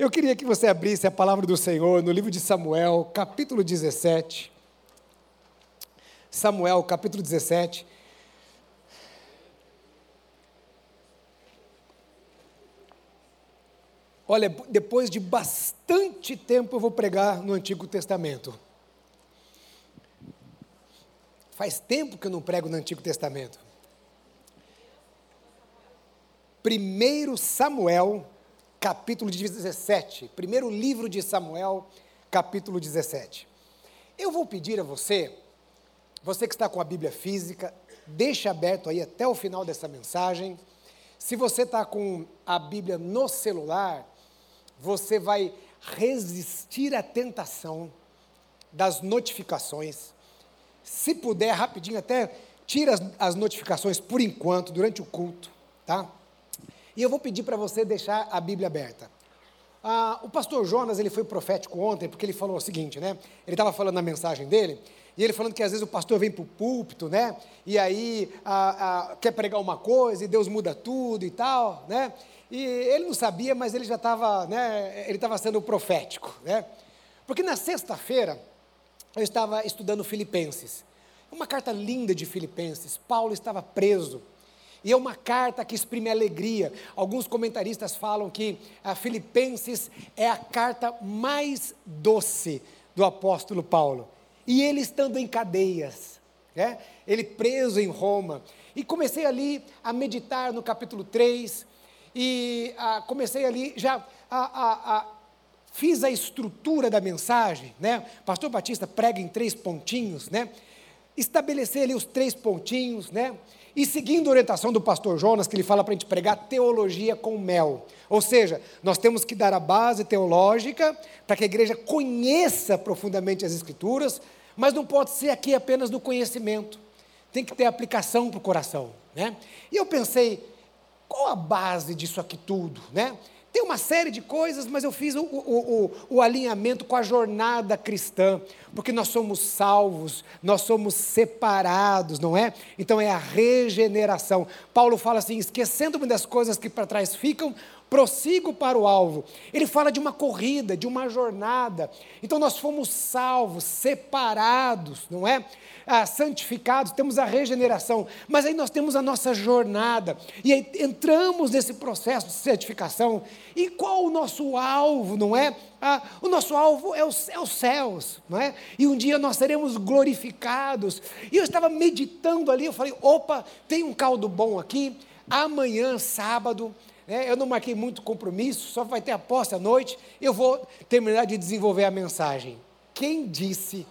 Eu queria que você abrisse a palavra do Senhor no livro de Samuel, capítulo 17. Samuel, capítulo 17. Olha, depois de bastante tempo eu vou pregar no Antigo Testamento. Faz tempo que eu não prego no Antigo Testamento. Primeiro Samuel, capítulo 17. Primeiro livro de Samuel, capítulo 17. Eu vou pedir a você, você que está com a Bíblia física, deixe aberto aí até o final dessa mensagem. Se você está com a Bíblia no celular, você vai resistir à tentação das notificações. Se puder, rapidinho, até tira as, notificações por enquanto, durante o culto, tá? E eu vou pedir para você deixar a Bíblia aberta. Ah, o pastor Jonas, ele foi profético ontem, porque ele falou o seguinte, né? Ele estava falando na mensagem dele, e ele falando que às vezes o pastor vem para o púlpito, né? E aí ah, ah, quer pregar uma coisa e Deus muda tudo e tal, né? E ele não sabia, mas ele já estava, né, ele estava sendo profético, né? Porque na sexta-feira eu estava estudando Filipenses. Uma carta linda de Filipenses. Paulo estava preso. E é uma carta que exprime alegria. Alguns comentaristas falam que a Filipenses é a carta mais doce do apóstolo Paulo. E ele estando em cadeias, né? ele preso em Roma. E comecei ali a meditar no capítulo 3, e ah, comecei ali, já fiz a estrutura da mensagem, né? Pastor Batista prega em três pontinhos, né? Estabelecer ali os três pontinhos, né? E seguindo a orientação do pastor Jonas, que ele fala para a gente pregar teologia com mel. Ou seja, nós temos que dar a base teológica para que a igreja conheça profundamente as Escrituras, mas não pode ser aqui apenas do conhecimento. Tem que ter aplicação para o coração. Né? E eu pensei, qual a base disso aqui tudo, né? Tem uma série de coisas, mas eu fiz o, o, o, o, alinhamento com a jornada cristã, porque nós somos salvos, nós somos separados, não é? Então é a regeneração. Paulo fala assim: esquecendo-me das coisas que para trás ficam, prossigo para o alvo. Ele fala de uma corrida, de uma jornada. Então nós fomos salvos, separados, não é? Ah, santificados, temos a regeneração, mas aí nós temos a nossa jornada, e aí entramos nesse processo de santificação. E qual o nosso alvo, não é? Ah, o nosso alvo é os, é os céus, não é? E um dia nós seremos glorificados. E eu estava meditando ali, eu falei: opa, tem um caldo bom aqui. Amanhã, sábado? Eu não marquei muito compromisso, só vai ter a posse à noite. Eu vou terminar de desenvolver a mensagem. Quem disse,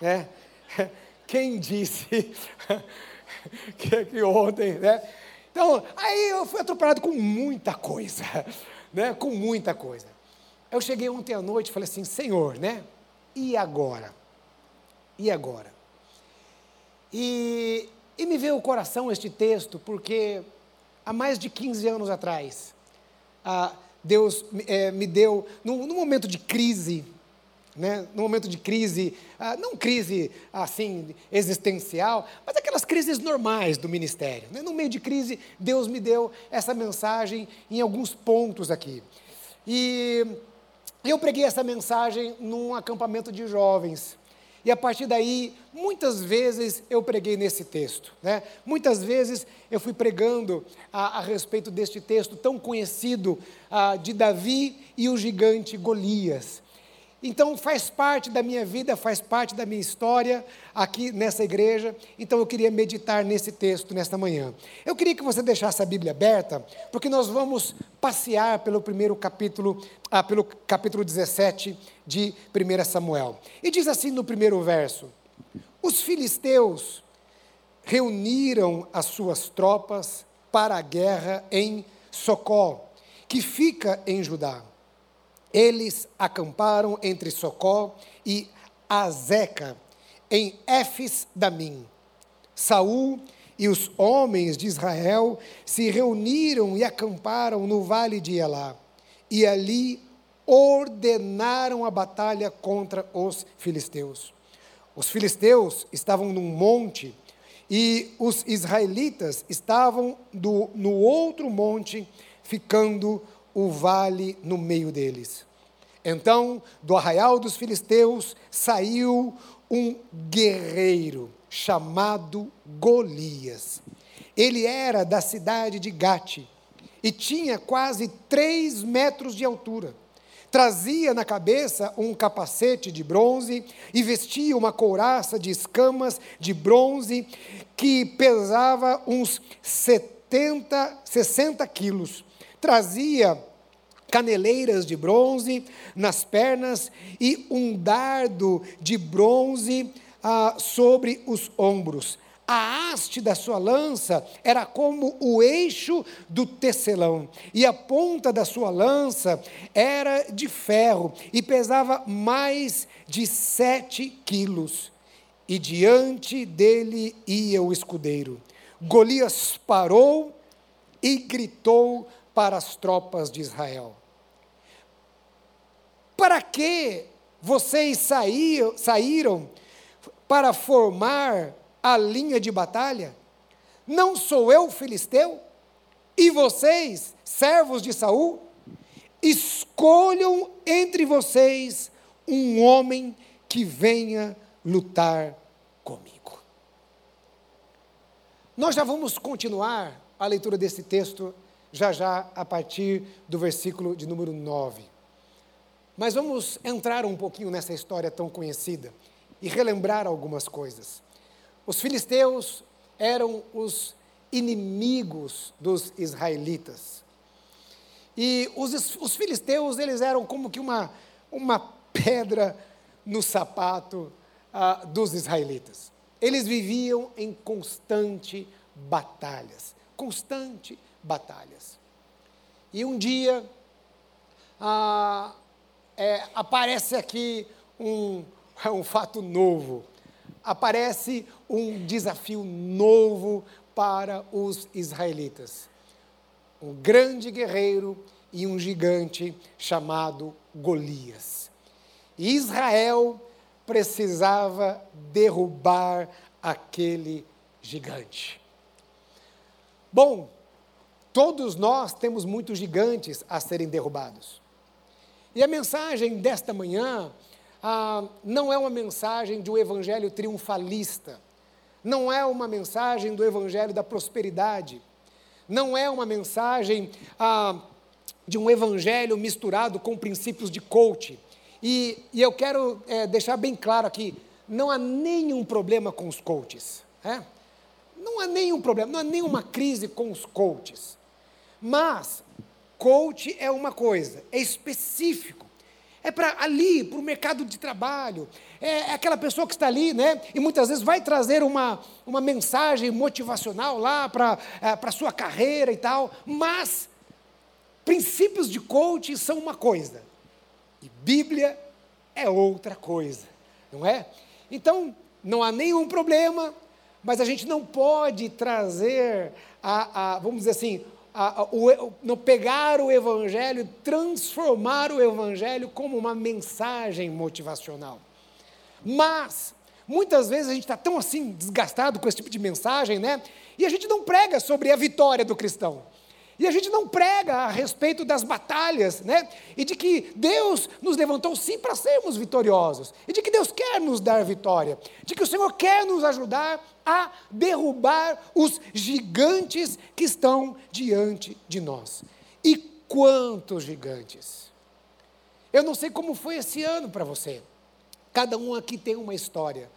né? Quem disse que, que ontem, né? Então, aí eu fui atropelado com muita coisa, né? Com muita coisa. Eu cheguei ontem à noite e falei assim, Senhor, né? E agora? E agora? E, e me veio o coração este texto, porque há mais de 15 anos atrás, ah, Deus é, me deu, num, num, momento de crise, né, num momento de crise, ah, não crise assim existencial, mas aquelas crises normais do ministério. Né? No meio de crise, Deus me deu essa mensagem em alguns pontos aqui. E eu preguei essa mensagem num acampamento de jovens. E a partir daí, muitas vezes eu preguei nesse texto. Né? Muitas vezes eu fui pregando a, a respeito deste texto tão conhecido a, de Davi e o gigante Golias. Então faz parte da minha vida, faz parte da minha história aqui nessa igreja. Então eu queria meditar nesse texto nesta manhã. Eu queria que você deixasse a Bíblia aberta, porque nós vamos passear pelo primeiro capítulo, ah, pelo capítulo 17 de 1 Samuel. E diz assim no primeiro verso: Os filisteus reuniram as suas tropas para a guerra em Socó, que fica em Judá. Eles acamparam entre Socó e Azeca, em Éfes Damim. Saul e os homens de Israel se reuniram e acamparam no vale de Elá, e ali ordenaram a batalha contra os filisteus. Os filisteus estavam num monte e os israelitas estavam do, no outro monte, ficando o vale no meio deles. Então, do arraial dos filisteus saiu um guerreiro chamado Golias. Ele era da cidade de Gate e tinha quase três metros de altura. Trazia na cabeça um capacete de bronze e vestia uma couraça de escamas de bronze que pesava uns 70, 60 quilos. Trazia caneleiras de bronze nas pernas e um dardo de bronze ah, sobre os ombros. A haste da sua lança era como o eixo do tecelão, e a ponta da sua lança era de ferro e pesava mais de sete quilos. E diante dele ia o escudeiro. Golias parou e gritou para as tropas de Israel: Para que vocês saíram, para formar a linha de batalha? Não sou eu filisteu? E vocês, servos de Saul? Escolham entre vocês um homem que venha lutar comigo. Nós já vamos continuar a leitura desse texto já já a partir do versículo de número 9. Mas vamos entrar um pouquinho nessa história tão conhecida e relembrar algumas coisas. Os filisteus eram os inimigos dos israelitas. E os, os filisteus, eles eram como que uma, uma pedra no sapato ah, dos israelitas. Eles viviam em constante batalhas, constante batalhas. E um dia ah, é, aparece aqui um, um fato novo aparece um desafio novo para os israelitas. Um grande guerreiro e um gigante chamado Golias. Israel precisava derrubar aquele gigante. Bom, todos nós temos muitos gigantes a serem derrubados. E a mensagem desta manhã ah, não é uma mensagem de um evangelho triunfalista, não é uma mensagem do evangelho da prosperidade, não é uma mensagem ah, de um evangelho misturado com princípios de coach. E, e eu quero é, deixar bem claro aqui: não há nenhum problema com os coaches. É? Não há nenhum problema, não há nenhuma crise com os coaches. Mas, coach é uma coisa, é específico é para ali, para o mercado de trabalho. É, é, aquela pessoa que está ali, né? E muitas vezes vai trazer uma, uma mensagem motivacional lá para é, a sua carreira e tal. Mas princípios de coaching são uma coisa. E Bíblia é outra coisa. Não é? Então, não há nenhum problema, mas a gente não pode trazer a, a vamos dizer assim, a, a, o, no pegar o Evangelho transformar o Evangelho como uma mensagem motivacional. Mas, muitas vezes a gente está tão assim desgastado com esse tipo de mensagem, né? E a gente não prega sobre a vitória do cristão. E a gente não prega a respeito das batalhas, né? E de que Deus nos levantou sim para sermos vitoriosos. E de que Deus quer nos dar vitória. De que o Senhor quer nos ajudar a derrubar os gigantes que estão diante de nós. E quantos gigantes? Eu não sei como foi esse ano para você. Cada um aqui tem uma história.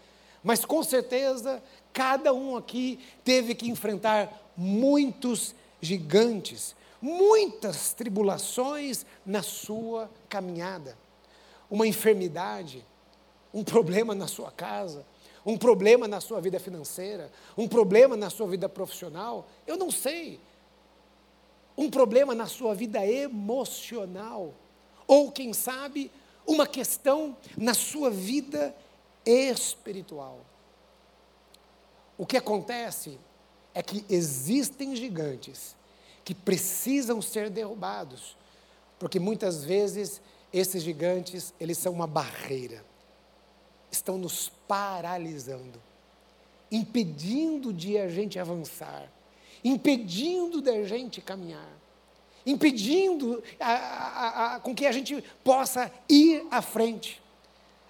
Mas com certeza, cada um aqui teve que enfrentar muitos gigantes, muitas tribulações na sua caminhada. Uma enfermidade, um problema na sua casa, um problema na sua vida financeira, um problema na sua vida profissional, eu não sei. Um problema na sua vida emocional, ou quem sabe, uma questão na sua vida espiritual. O que acontece é que existem gigantes que precisam ser derrubados, porque muitas vezes esses gigantes, eles são uma barreira. Estão nos paralisando, impedindo de a gente avançar, impedindo de a gente caminhar. impedindo a, a, a, com que a gente possa ir à frente.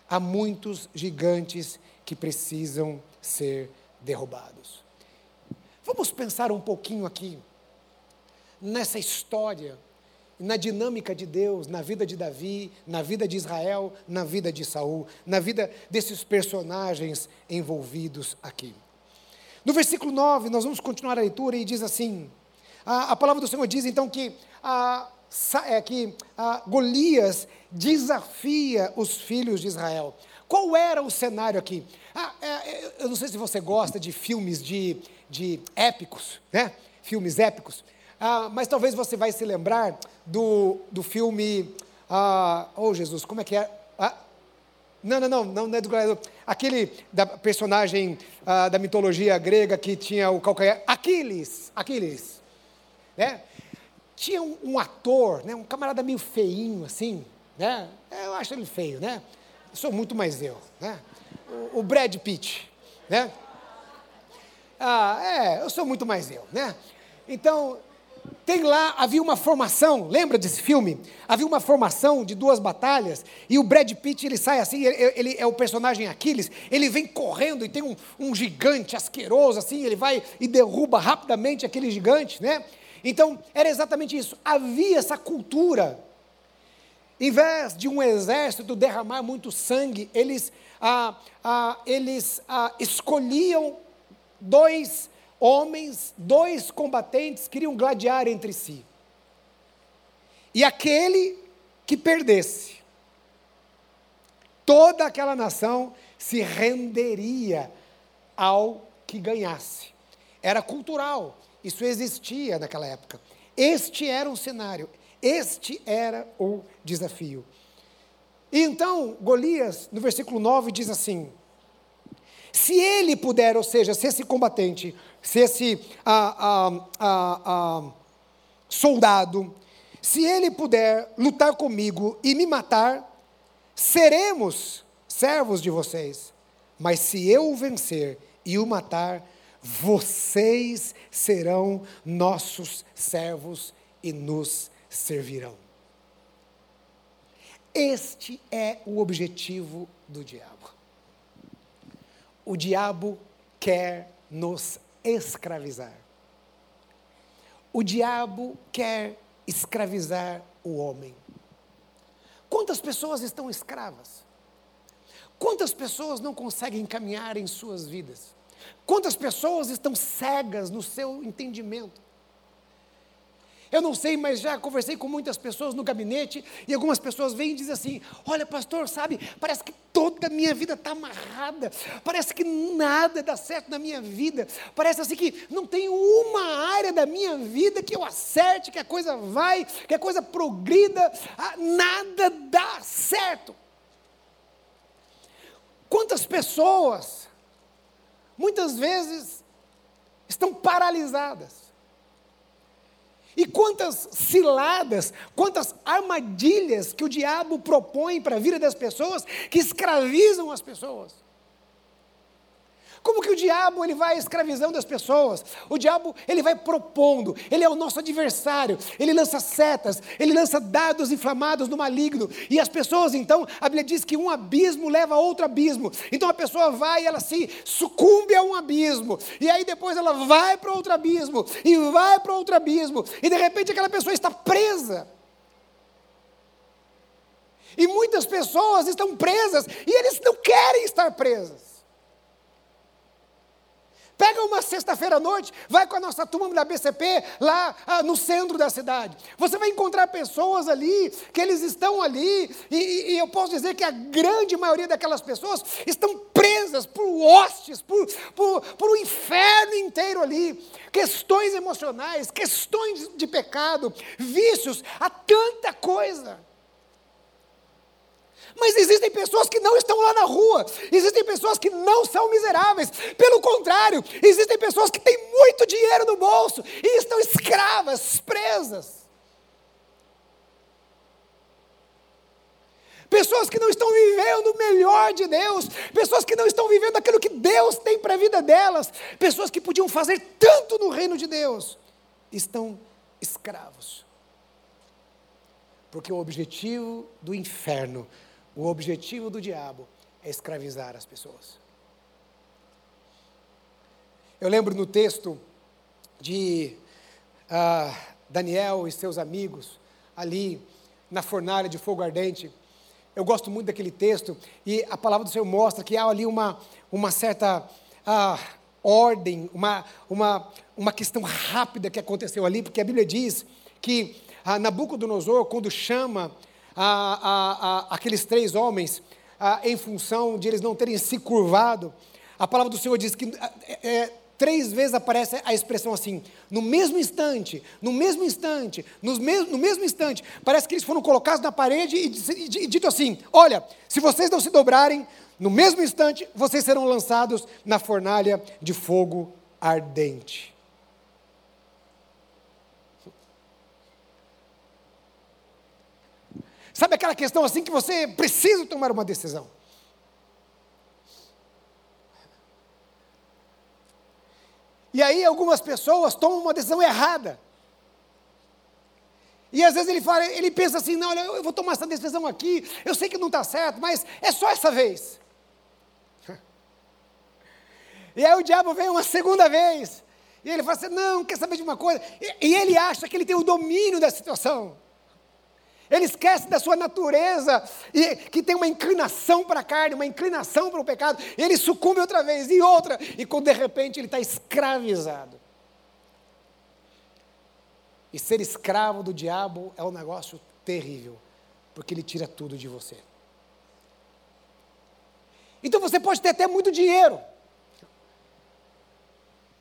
Há muitos gigantes que precisam ser derrubados. Vamos pensar um pouquinho aqui nessa história, na dinâmica de Deus, na vida de Davi, na vida de Israel, na vida de Saul, na vida desses personagens envolvidos aqui. No versículo 9, nós vamos continuar a leitura e diz assim: a, a palavra do Senhor diz então que, a, é, que a Golias desafia os filhos de Israel. Qual era o cenário aqui? Ah, é, eu não sei se você gosta de filmes de, de épicos, né? Filmes épicos. Ah, mas talvez você vai se lembrar do, do filme. Ah, oh Jesus, como é que é? Ah, não, não, não, não, é do gladiador. Aquele da personagem ah, da mitologia grega que tinha o calcanhar. Aquiles, Aquiles. Né? Tinha um, um, ator, né, um camarada meio feinho assim, né? Eu acho ele feio, né? Eu sou muito mais eu, né? O, o Brad Pitt, né? Ah, é, eu sou muito mais eu, né? Então, tem lá, havia uma formação, lembra desse filme? Havia uma formação de duas batalhas, e o Brad Pitt, ele sai assim, ele, ele é o personagem Aquiles, ele vem correndo e tem um, um, gigante asqueroso, assim, ele vai e derruba rapidamente aquele gigante, né? Então, era exatamente isso, havia essa cultura, em vez de um exército derramar muito sangue, eles, ah, ah, eles ah, escolhiam dois homens, dois combatentes queriam gladiar entre si. E aquele que perdesse, toda aquela nação se renderia ao que ganhasse. Era cultural, isso existia naquela época. Este era o cenário, este era o desafio. E então, Golias, no versículo 9, diz assim: Se ele puder, ou seja, se esse combatente se esse soldado, se ele puder lutar comigo e me matar, seremos servos de vocês. Mas se eu o vencer e o matar, vocês serão nossos servos e nos servirão. Este é o objetivo do diabo. O diabo quer nos escravizar. O diabo quer escravizar o homem. Quantas pessoas estão escravas? Quantas pessoas não conseguem caminhar em suas vidas? Quantas pessoas estão cegas no seu entendimento? Eu não sei, mas já conversei com muitas pessoas no gabinete e algumas pessoas vêm e dizem assim: Olha, pastor, sabe, parece que toda a minha vida está amarrada, parece que nada dá certo na minha vida, parece assim que não tem uma área da minha vida que eu acerte, que a coisa vai, que a coisa progrida, nada dá certo. Quantas pessoas, muitas vezes, estão paralisadas e quantas ciladas, quantas armadilhas que o diabo propõe para a vida das pessoas que escravizam as pessoas. Como que o diabo ele vai escravizando as pessoas? O diabo ele vai propondo, ele é o nosso adversário, ele lança setas, ele lança dados inflamados no maligno, e as pessoas então, a Bíblia diz que um abismo leva a outro abismo, então a pessoa vai e ela se sucumbe a um abismo, e aí depois ela vai para outro abismo, e vai para outro abismo, e de repente aquela pessoa está presa. E muitas pessoas estão presas, e eles não querem estar presas. Pega uma sexta-feira à noite, vai com a nossa turma da BCP lá ah, no centro da cidade. Você vai encontrar pessoas ali, que eles estão ali, e, e, eu posso dizer que a grande maioria daquelas pessoas estão presas por hostes, por, por, por um inferno inteiro ali. Questões emocionais, questões de pecado, vícios, há tanta coisa. Mas existem pessoas que não estão lá na rua, existem pessoas que não são miseráveis, pelo contrário, existem pessoas que têm muito dinheiro no bolso e estão escravas, presas. Pessoas que não estão vivendo o melhor de Deus, pessoas que não estão vivendo aquilo que Deus tem para a vida delas, pessoas que podiam fazer tanto no reino de Deus, estão escravos. Porque o objetivo do inferno, o objetivo do diabo é escravizar as pessoas. Eu lembro no texto de uh, Daniel e seus amigos ali na fornalha de fogo ardente. Eu gosto muito daquele texto e a palavra do Senhor mostra que há ali uma, uma certa uh, ordem, uma, uma, uma questão rápida que aconteceu ali, porque a Bíblia diz que uh, Nabucodonosor, quando chama uh, aqueles três homens, em função de eles não terem se curvado, a palavra do Senhor diz que é, três vezes aparece a expressão assim, no mesmo instante, no mesmo instante, no mesmo, no mesmo instante. Parece que eles foram colocados na parede e, e, e dito assim: olha, se vocês não se dobrarem, no mesmo instante vocês serão lançados na fornalha de fogo ardente. Sabe aquela questão assim que você precisa tomar uma decisão? E aí algumas pessoas tomam uma decisão errada. E às vezes ele fala, ele pensa assim, não, olha, eu vou tomar essa decisão aqui, eu sei que não está certo, mas é só essa vez. E aí o diabo vem uma segunda vez. E ele fala assim, não, quer saber de uma coisa? E, e ele acha que ele tem o domínio da situação. Ele esquece da sua natureza, e que tem uma inclinação para a carne, uma inclinação para o pecado. Ele sucumbe outra vez e outra, e quando de repente ele está escravizado. E ser escravo do diabo é um negócio terrível, porque ele tira tudo de você. Então você pode ter até muito dinheiro,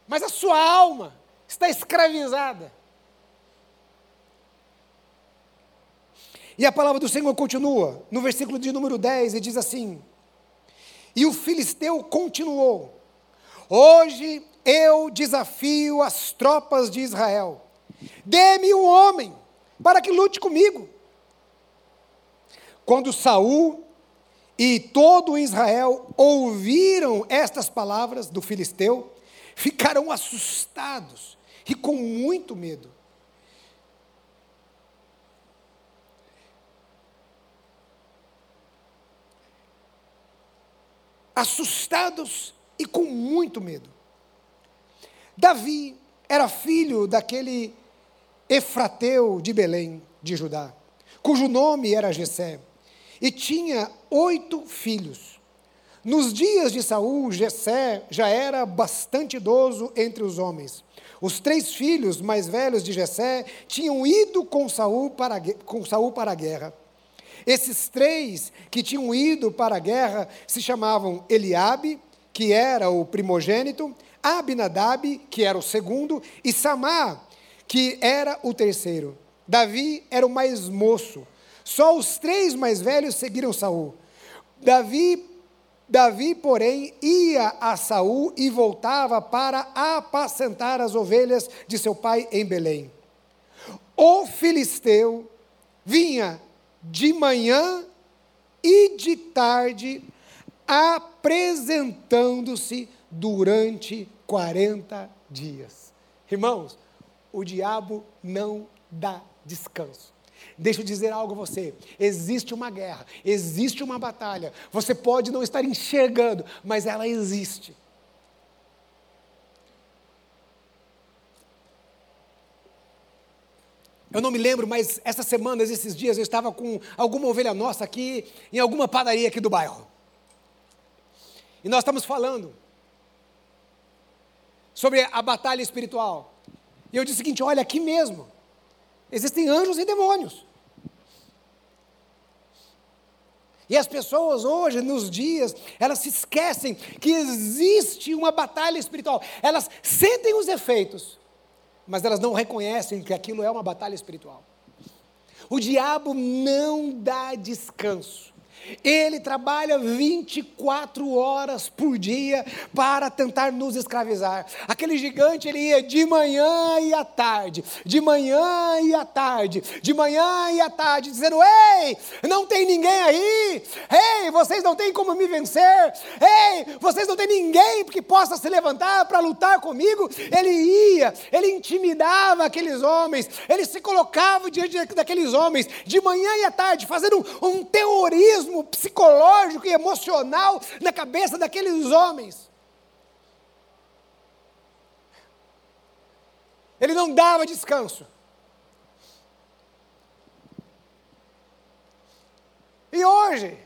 mas a sua alma está escravizada. E a palavra do Senhor continua, no versículo de número 10, e diz assim: E o filisteu continuou: Hoje eu desafio as tropas de Israel. Dê-me um homem para que lute comigo. Quando Saul e todo Israel ouviram estas palavras do filisteu, ficaram assustados e com muito medo. Assustados e com muito medo. Davi era filho daquele Efrateu de Belém, de Judá, cujo nome era Jessé, e tinha oito filhos. Nos dias de Saul, Jessé já era bastante idoso entre os homens. Os três filhos mais velhos de Jessé tinham ido com Saul para, com Saul para a guerra. Esses três que tinham ido para a guerra se chamavam Eliabe, que era o primogênito, Abinadab, que era o segundo, e Samá, que era o terceiro. Davi era o mais moço. Só os três mais velhos seguiram Saul. Davi, Davi, porém, ia a Saul e voltava para apacentar as ovelhas de seu pai em Belém. O filisteu vinha de manhã e de tarde, apresentando-se durante 40 dias. Irmãos, o diabo não dá descanso. Deixa eu dizer algo a você: existe uma guerra, existe uma batalha. Você pode não estar enxergando, mas ela existe. Eu não me lembro, mas essas semanas, esses dias, eu estava com alguma ovelha nossa aqui, em alguma padaria aqui do bairro. E nós estamos falando sobre a batalha espiritual. E eu disse o seguinte: olha, aqui mesmo, existem anjos e demônios. E as pessoas hoje, nos dias, elas se esquecem que existe uma batalha espiritual. Elas sentem os efeitos, mas elas não reconhecem que aquilo é uma batalha espiritual. O diabo não dá descanso. Ele trabalha 24 horas por dia para tentar nos escravizar. Aquele gigante, ele ia de manhã e à tarde, de manhã e à tarde, de manhã e à tarde, dizendo: Ei, não tem ninguém aí, ei, vocês não têm como me vencer, ei, vocês não têm ninguém que possa se levantar para lutar comigo. Ele ia, ele intimidava aqueles homens, ele se colocava diante daqueles homens, de manhã e à tarde, fazendo um, um terrorismo psicológico e emocional na cabeça daqueles homens. Ele não dava descanso. E hoje,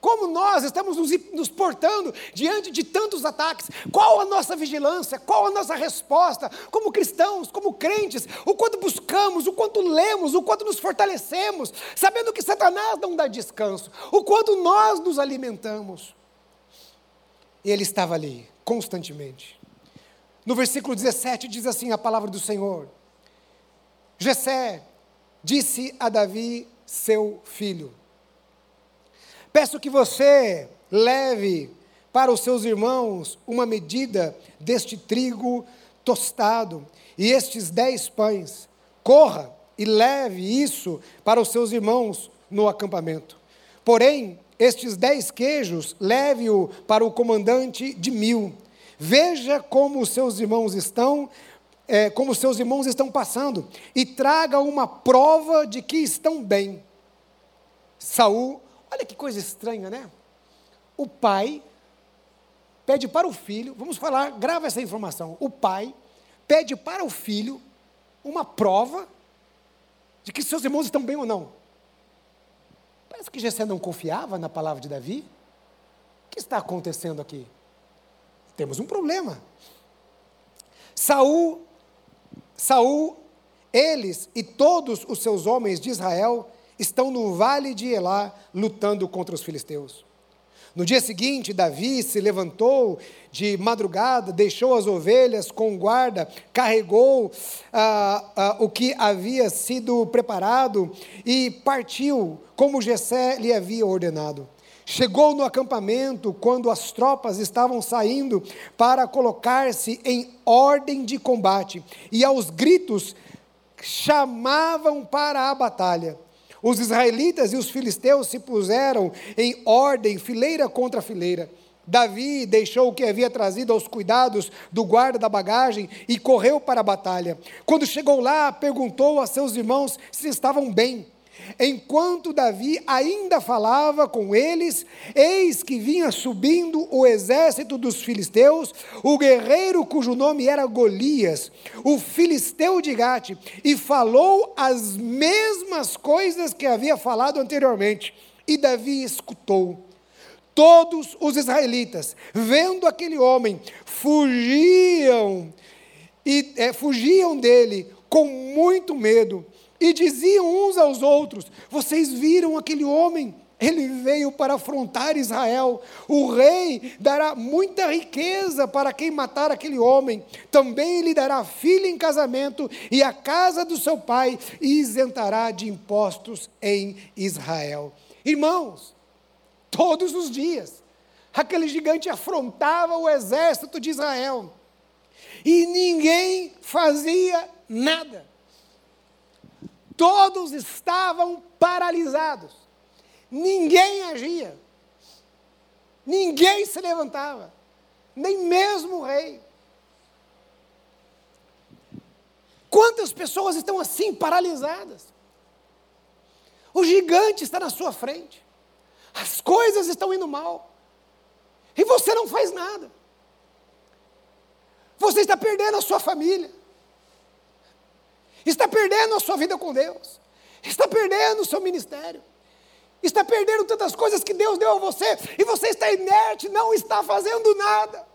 como nós estamos nos, nos, portando diante de tantos ataques? Qual a nossa vigilância? Qual a nossa resposta? Como cristãos, como crentes, o quanto buscamos, o quanto lemos, o quanto nos fortalecemos, sabendo que Satanás não dá descanso, o quanto nós nos alimentamos. Ele estava ali, constantemente. No versículo 17 diz assim a palavra do Senhor: Jessé disse a Davi, seu filho, Peço que você leve para os seus irmãos uma medida deste trigo tostado e estes dez pães. Corra e leve isso para os seus irmãos no acampamento. Porém, estes dez queijos, leve-o para o comandante de mil. Veja como os seus irmãos estão, é, como os seus irmãos estão passando, e traga uma prova de que estão bem. Saul Olha que coisa estranha, né? O pai pede para o filho, vamos falar, grava essa informação. O pai pede para o filho uma prova de que seus irmãos estão bem ou não. Parece que Jessé não confiava na palavra de Davi. O que está acontecendo aqui? Temos um problema. Saul, Saul, eles e todos os seus homens de Israel estão no vale de Elá lutando contra os filisteus. No dia seguinte, Davi se levantou de madrugada, deixou as ovelhas com guarda, carregou ah, ah, o que havia sido preparado e partiu, como Jessé lhe havia ordenado. Chegou no acampamento quando as tropas estavam saindo para colocar-se em ordem de combate, e aos gritos chamavam para a batalha. Os israelitas e os filisteus se puseram em ordem, fileira contra fileira. Davi deixou o que havia trazido aos cuidados do guarda da bagagem e correu para a batalha. Quando chegou lá, perguntou a seus irmãos se estavam bem. Enquanto Davi ainda falava com eles, eis que vinha subindo o exército dos filisteus, o guerreiro cujo nome era Golias, o filisteu de Gate, e falou as mesmas coisas que havia falado anteriormente. E Davi escutou. Todos os israelitas, vendo aquele homem, fugiam e é, fugiam dele com muito medo e diziam uns aos outros: Vocês viram aquele homem? Ele veio para afrontar Israel. O rei dará muita riqueza para quem matar aquele homem. Também lhe dará filha em casamento e a casa do seu pai isentará de impostos em Israel. Irmãos, todos os dias, aquele gigante afrontava o exército de Israel e ninguém fazia nada. Todos estavam paralisados. Ninguém agia. Ninguém se levantava. Nem mesmo o rei. Quantas pessoas estão assim, paralisadas? O gigante está na sua frente. As coisas estão indo mal. E você não faz nada. Você está perdendo a sua família está perdendo a sua vida com Deus, está perdendo o seu ministério, está perdendo tantas coisas que Deus deu a você, e você está inerte, não está fazendo nada.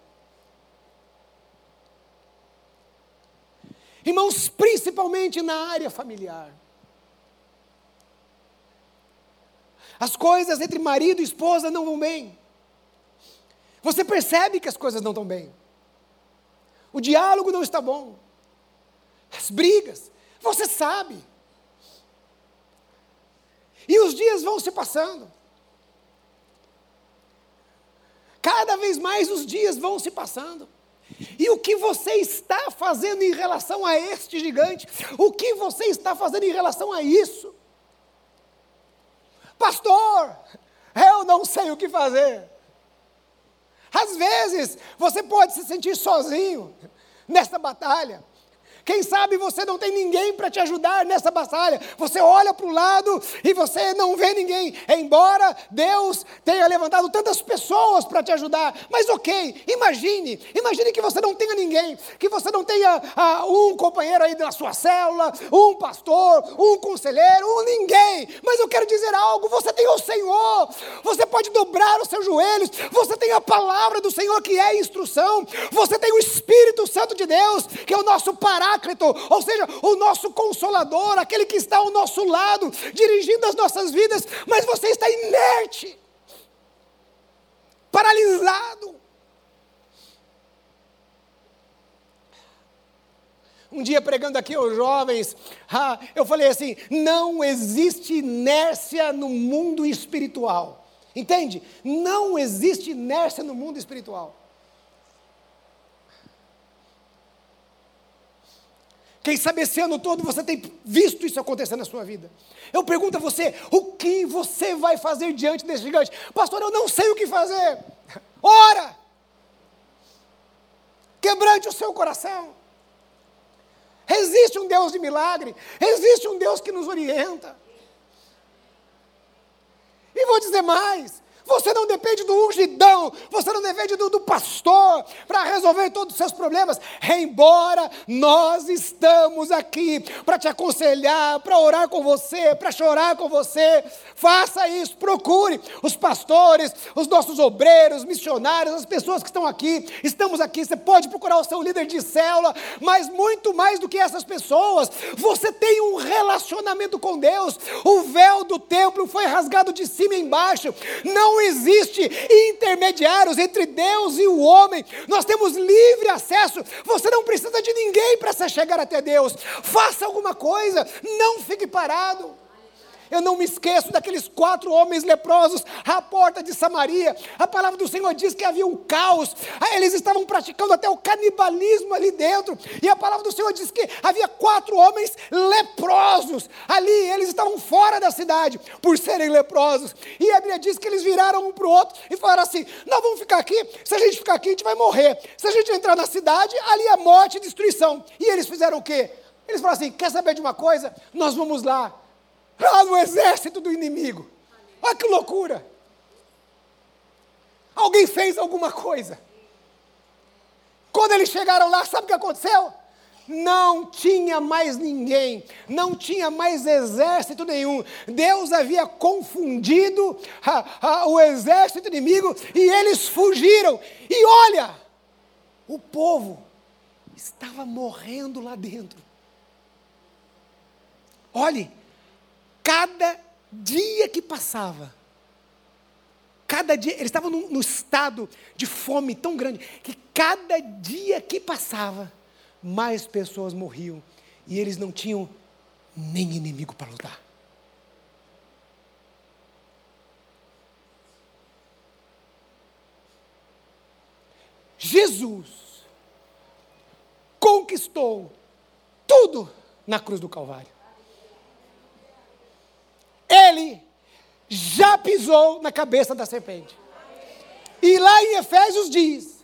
Irmãos, principalmente na área familiar. As coisas entre marido e esposa não vão bem. Você percebe que as coisas não estão bem. O diálogo não está bom. As brigas, você sabe. E os dias vão se passando. Cada vez mais os dias vão se passando. E o que você está fazendo em relação a este gigante? O que você está fazendo em relação a isso? Pastor, eu não sei o que fazer. Às vezes, você pode se sentir sozinho nesta batalha. Quem sabe você não tem ninguém para te ajudar nessa batalha. Você olha para o lado e você não vê ninguém. Embora Deus tenha levantado tantas pessoas para te ajudar. Mas ok, imagine, imagine que você não tenha ninguém, que você não tenha ah, um companheiro aí da sua célula, um pastor, um conselheiro, um ninguém. Mas eu quero dizer algo: você tem o Senhor, você pode dobrar os seus joelhos, você tem a palavra do Senhor que é instrução, você tem o Espírito Santo de Deus, que é o nosso parágrafo Paráclito, ou seja, o nosso consolador, aquele que está ao nosso lado, dirigindo as nossas vidas, mas você está inerte, paralisado. Um dia pregando aqui aos jovens, ah, eu falei assim: não existe inércia no mundo espiritual. Entende? Não existe inércia no mundo espiritual. Quem sabe esse ano todo você tem visto isso acontecer na sua vida. Eu pergunto a você: o que você vai fazer diante desse gigante? Pastor, eu não sei o que fazer. Ora! Quebrante o seu coração. Existe um Deus de milagre, existe um Deus que nos orienta. E vou dizer mais: você não depende do ungidão, você não depende do, do pastor para resolver todos os seus problemas. Embora nós estamos aqui para te aconselhar, para orar com você, para chorar com você, faça isso, procure os pastores, os nossos obreiros, missionários, as pessoas que estão aqui. Estamos aqui, você pode procurar o seu líder de célula, mas muito mais do que essas pessoas, você tem um relacionamento com Deus. O véu do templo foi rasgado de cima e embaixo. Não não existe intermediários entre Deus e o homem. Nós temos livre acesso. Você não precisa de ninguém para se chegar até Deus. Faça alguma coisa, não fique parado. Eu não me esqueço daqueles quatro homens leprosos à porta de Samaria. A palavra do Senhor diz que havia um caos. Ah, eles estavam praticando até o canibalismo ali dentro. E a palavra do Senhor diz que havia quatro homens leprosos ali. Eles estavam fora da cidade por serem leprosos. E a Bíblia diz que eles viraram um para o outro e falaram assim: Nós vamos ficar aqui. Se a gente ficar aqui, a gente vai morrer. Se a gente entrar na cidade, ali é morte e destruição. E eles fizeram o quê? Eles falaram assim: Quer saber de uma coisa? Nós vamos lá lá no exército do inimigo. Olha que loucura! Alguém fez alguma coisa. Quando eles chegaram lá, sabe o que aconteceu? Não tinha mais ninguém, não tinha mais exército nenhum. Deus havia confundido o exército inimigo e eles fugiram. E olha, o povo estava morrendo lá dentro. Olhe, cada dia que passava, cada dia, eles estavam num, num estado de fome tão grande, que cada dia que passava, mais pessoas morriam, e eles não tinham nem inimigo para lutar. Jesus conquistou tudo na cruz do Calvário ele já pisou na cabeça da serpente. E lá em Efésios diz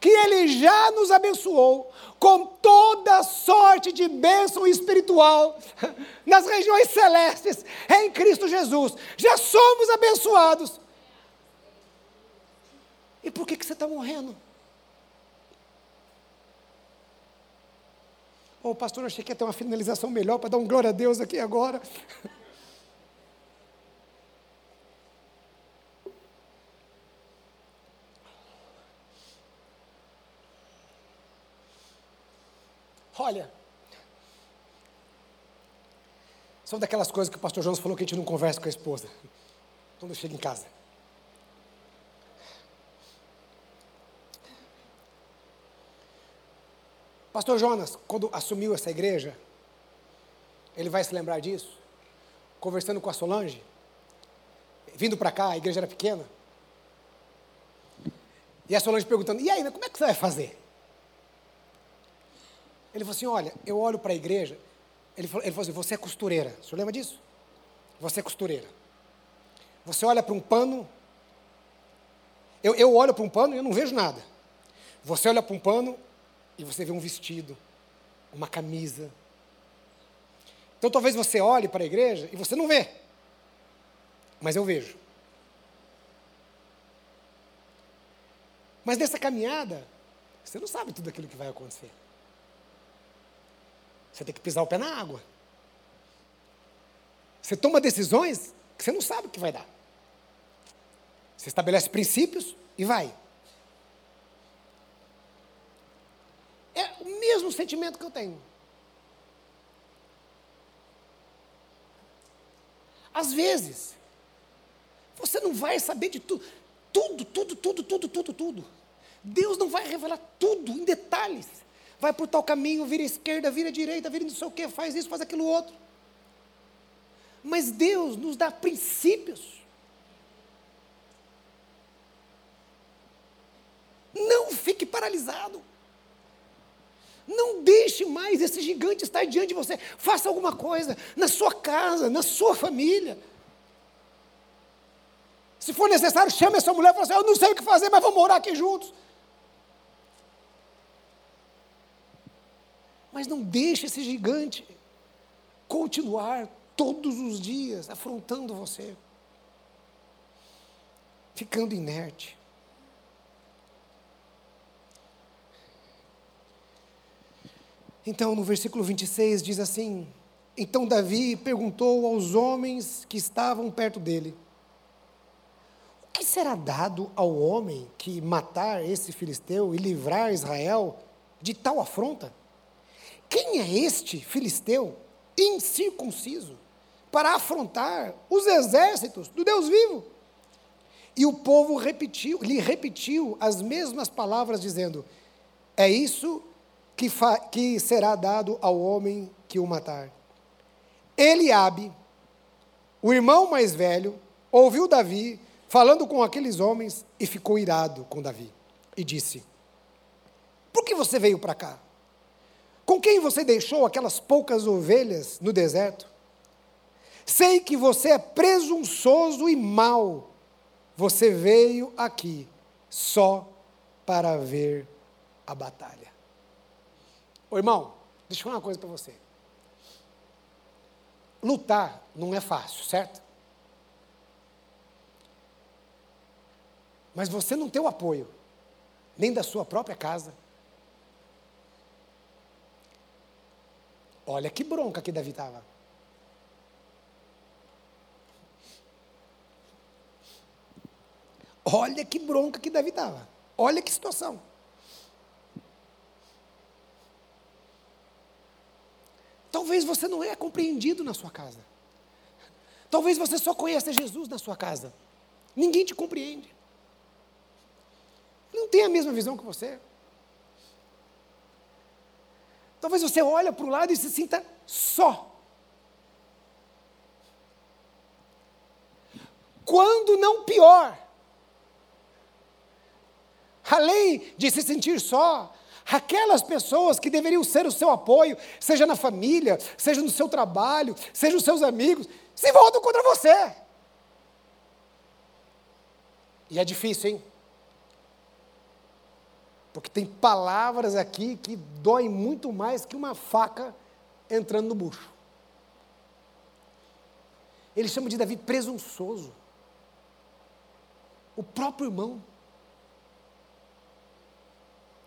que ele já nos abençoou com toda sorte de bênção espiritual nas regiões celestes em Cristo Jesus. Já somos abençoados. E por que, que você está morrendo? Oh, pastor, eu achei que ia ter uma finalização melhor para dar um glória a Deus aqui agora. Olha, são daquelas coisas que o pastor Jonas falou que a gente não conversa com a esposa quando chega em casa. Pastor Jonas, quando assumiu essa igreja, ele vai se lembrar disso. conversando com a Solange, vindo para cá, a igreja era pequena. E a Solange perguntando: e aí, como é que você vai fazer? Ele falou assim: olha, eu olho para a igreja. Ele falou, ele falou assim: você é costureira. O senhor lembra disso? Você é costureira. Você olha para um pano. Eu, eu olho para um pano e eu não vejo nada. Você olha para um pano e você vê um vestido, uma camisa. Então talvez você olhe para a igreja e você não vê. Mas eu vejo. Mas nessa caminhada, você não sabe tudo aquilo que vai acontecer. Você tem que pisar o pé na água. Você toma decisões que você não sabe o que vai dar. Você estabelece princípios e vai. É o mesmo sentimento que eu tenho. Às vezes, você não vai saber de tudo. Tudo, tudo, tudo, tudo, tudo, tudo. Deus não vai revelar tudo em detalhes. Vai por tal caminho, vira esquerda, vira direita, vira não sei o que, faz isso, faz aquilo outro. Mas Deus nos dá princípios. Não fique paralisado. Não deixe mais esse gigante estar diante de você. Faça alguma coisa na sua casa, na sua família. Se for necessário, chame a sua mulher e fale assim: Eu não sei o que fazer, mas vamos morar aqui juntos. Mas não deixe esse gigante continuar todos os dias afrontando você, ficando inerte. Então, no versículo 26 diz assim: Então Davi perguntou aos homens que estavam perto dele: O que será dado ao homem que matar esse filisteu e livrar Israel de tal afronta? Quem é este filisteu incircunciso para afrontar os exércitos do Deus vivo? E o povo repetiu, lhe repetiu as mesmas palavras, dizendo: É isso que, que será dado ao homem que o matar. Eliabe, o irmão mais velho, ouviu Davi falando com aqueles homens e ficou irado com Davi. E disse: Por que você veio para cá? Com quem você deixou aquelas poucas ovelhas no deserto? Sei que você é presunçoso e mau. Você veio aqui só para ver a batalha. Ô irmão, deixa eu falar uma coisa para você. Lutar não é fácil, certo? Mas você não tem o apoio, nem da sua própria casa, Olha que bronca que Davi estava. Olha que bronca que Davi estava. Olha que situação. Talvez você não é compreendido na sua casa. Talvez você só conheça Jesus na sua casa. Ninguém te compreende. Não tem a mesma visão que você. Talvez você olhe para o lado e se sinta só. Quando não pior. Além de se sentir só, aquelas pessoas que deveriam ser o seu apoio, seja na família, seja no seu trabalho, seja os seus amigos, se voltam contra você. E é difícil, hein? Porque tem palavras aqui que doem muito mais que uma faca entrando no bucho. Ele chama de Davi presunçoso. O próprio irmão.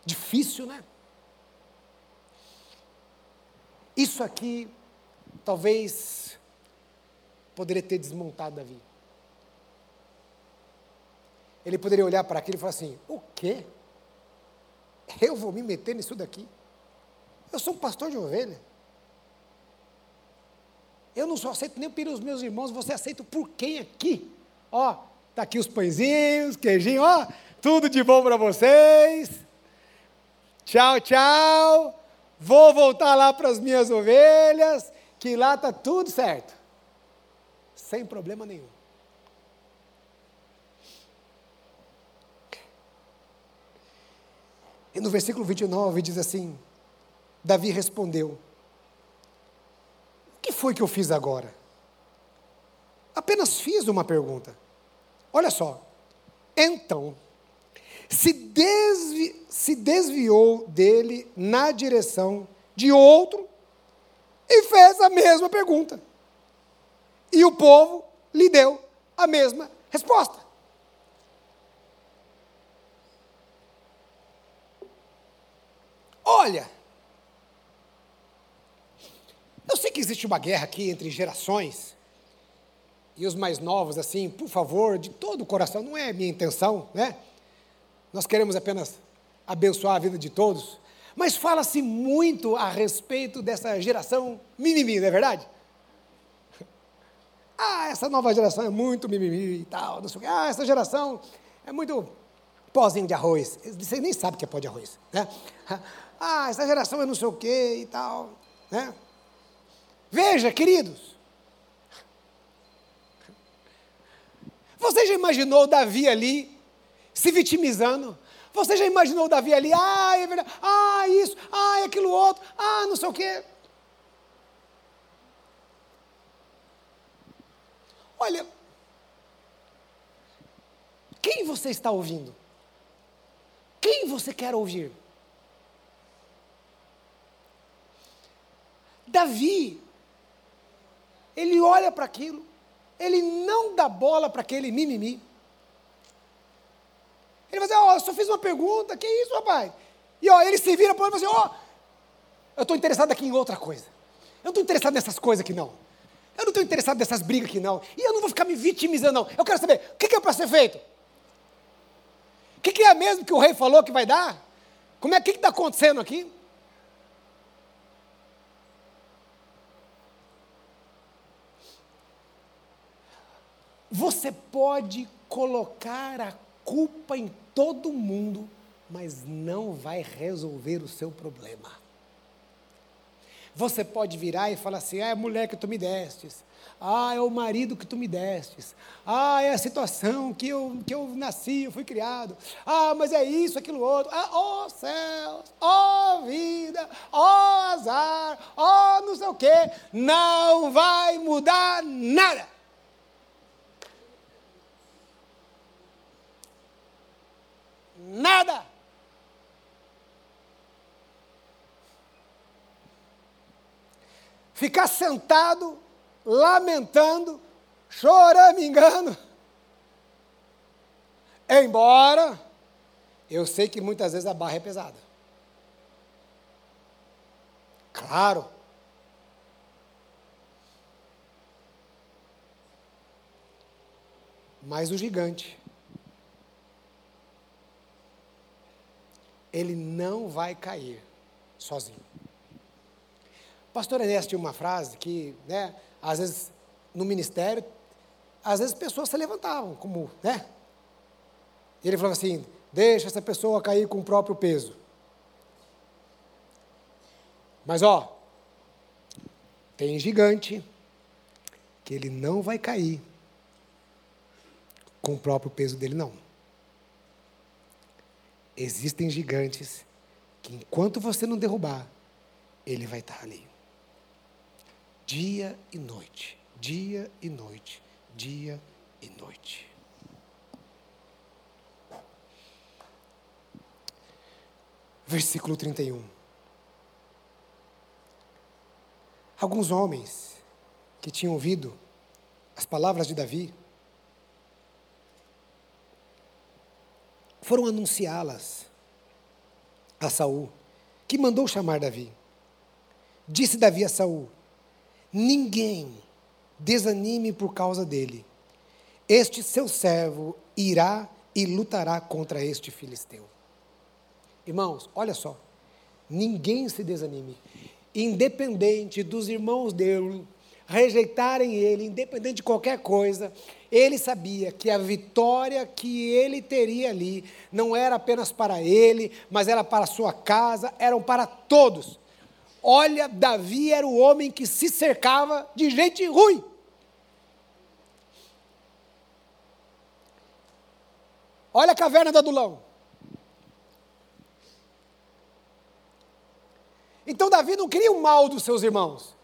Difícil, né? Isso aqui talvez poderia ter desmontado Davi. Ele poderia olhar para aquilo e falar assim: o quê? Eu vou me meter nisso daqui. Eu sou um pastor de ovelha. Eu não só aceito nem pelos meus irmãos, você aceita por quem aqui? Ó, tá aqui os pãezinhos, queijinho, ó, tudo de bom para vocês. Tchau, tchau. Vou voltar lá para as minhas ovelhas, que lá tá tudo certo. sem problema nenhum. E no versículo 29 diz assim: Davi respondeu: O que foi que eu fiz agora? Apenas fiz uma pergunta. Olha só. Então, se, desvi, se desviou dele na direção de outro e fez a mesma pergunta. E o povo lhe deu a mesma resposta. Olha, eu sei que existe uma guerra aqui entre gerações, e os mais novos, assim, por favor, de todo o coração, não é minha intenção, né? Nós queremos apenas abençoar a vida de todos, mas fala-se muito a respeito dessa geração mimimi, não é verdade? Ah, essa nova geração é muito mimimi e tal, não sei o quê. Ah, essa geração é muito pozinho de arroz. Você nem sabe o que é pó de arroz, né? Ah, essa geração é não sei o quê e tal, né? Veja, queridos, Você já imaginou Davi ali se vitimizando? Você já imaginou Davi ali, ah, é verdade, ah, isso, ah, aquilo outro, ah, não sei o quê. Olha, quem você está ouvindo? Quem você quer ouvir? Davi, ele olha para aquilo, ele não dá bola para aquele mimimi. Ele vai dizer, ó, oh, eu só fiz uma pergunta, que isso, rapaz? E ó, ele se vira para ele e fala assim, ó, oh, eu estou interessado aqui em outra coisa. Eu não estou interessado nessas coisas aqui, não. Eu não estou interessado nessas brigas aqui, não. E eu não vou ficar me vitimizando, não. Eu quero saber, o que, que é para ser feito? O que, que, é mesmo que o rei falou que vai dar? Como é que está acontecendo aqui? Você pode colocar a culpa em todo mundo, mas não vai resolver o seu problema. Você pode virar e falar assim: ah, é a mulher que tu me destes, ah, é o marido que tu me destes, ah, é a situação que eu, que eu nasci, eu fui criado, ah, mas é isso, aquilo outro, ah, oh, céus, oh, vida, oh, azar, ó não sei o quê, não vai mudar nada. nada. Ficar sentado, lamentando, choramingando. Embora eu sei que muitas vezes a barra é pesada. Claro. Mas o gigante ele não vai cair sozinho. Pastor Ernesto tinha uma frase que, né, às vezes, no ministério, às vezes pessoas se levantavam, como, né? E ele falava assim: deixa essa pessoa cair com o próprio peso. Mas, ó, tem gigante que ele não vai cair com o próprio peso dele, não existem gigantes que enquanto você não derrubar, ele vai estar ali. Dia e noite, dia e noite, dia e noite. Versículo 31. Alguns homens que tinham ouvido as palavras de Davi foram anunciá-las a Saul, que mandou chamar Davi. Disse Davi a Saul: Ninguém desanime por causa dele. Este seu servo irá e lutará contra este filisteu. Irmãos, olha só. Ninguém se desanime. Independente dos irmãos dele rejeitarem ele, independente de qualquer coisa, ele sabia que a vitória que ele teria ali não era apenas para ele, mas era para a sua casa, eram para todos. Olha, Davi era o homem que se cercava de gente ruim. Olha a caverna do Adulão. Então Davi não queria o mal dos seus irmãos.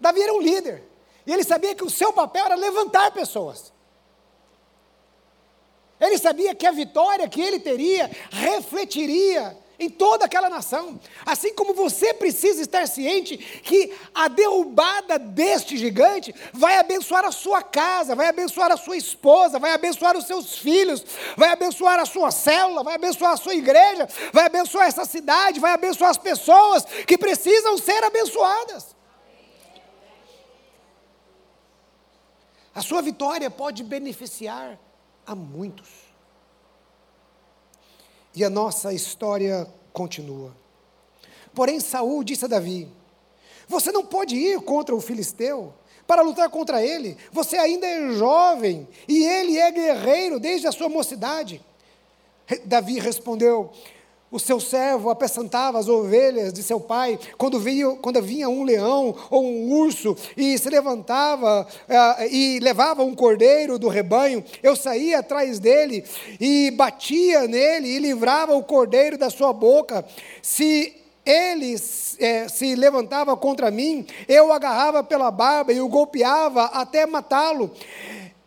Davi era um líder. E ele sabia que o seu papel era levantar pessoas. Ele sabia que a vitória que ele teria refletiria em toda aquela nação. Assim como você precisa estar ciente que a derrubada deste gigante vai abençoar a sua casa, vai abençoar a sua esposa, vai abençoar os seus filhos, vai abençoar a sua célula, vai abençoar a sua igreja, vai abençoar essa cidade, vai abençoar as pessoas que precisam ser abençoadas. A sua vitória pode beneficiar a muitos. E a nossa história continua. Porém, Saul disse a Davi: Você não pode ir contra o filisteu para lutar contra ele. Você ainda é jovem e ele é guerreiro desde a sua mocidade. Davi respondeu: o seu servo apeçantava as ovelhas de seu pai, quando vinha, quando vinha um leão ou um urso e se levantava uh, e levava um cordeiro do rebanho, eu saía atrás dele e batia nele e livrava o cordeiro da sua boca. Se ele é, se levantava contra mim, eu o agarrava pela barba e o golpeava até matá-lo.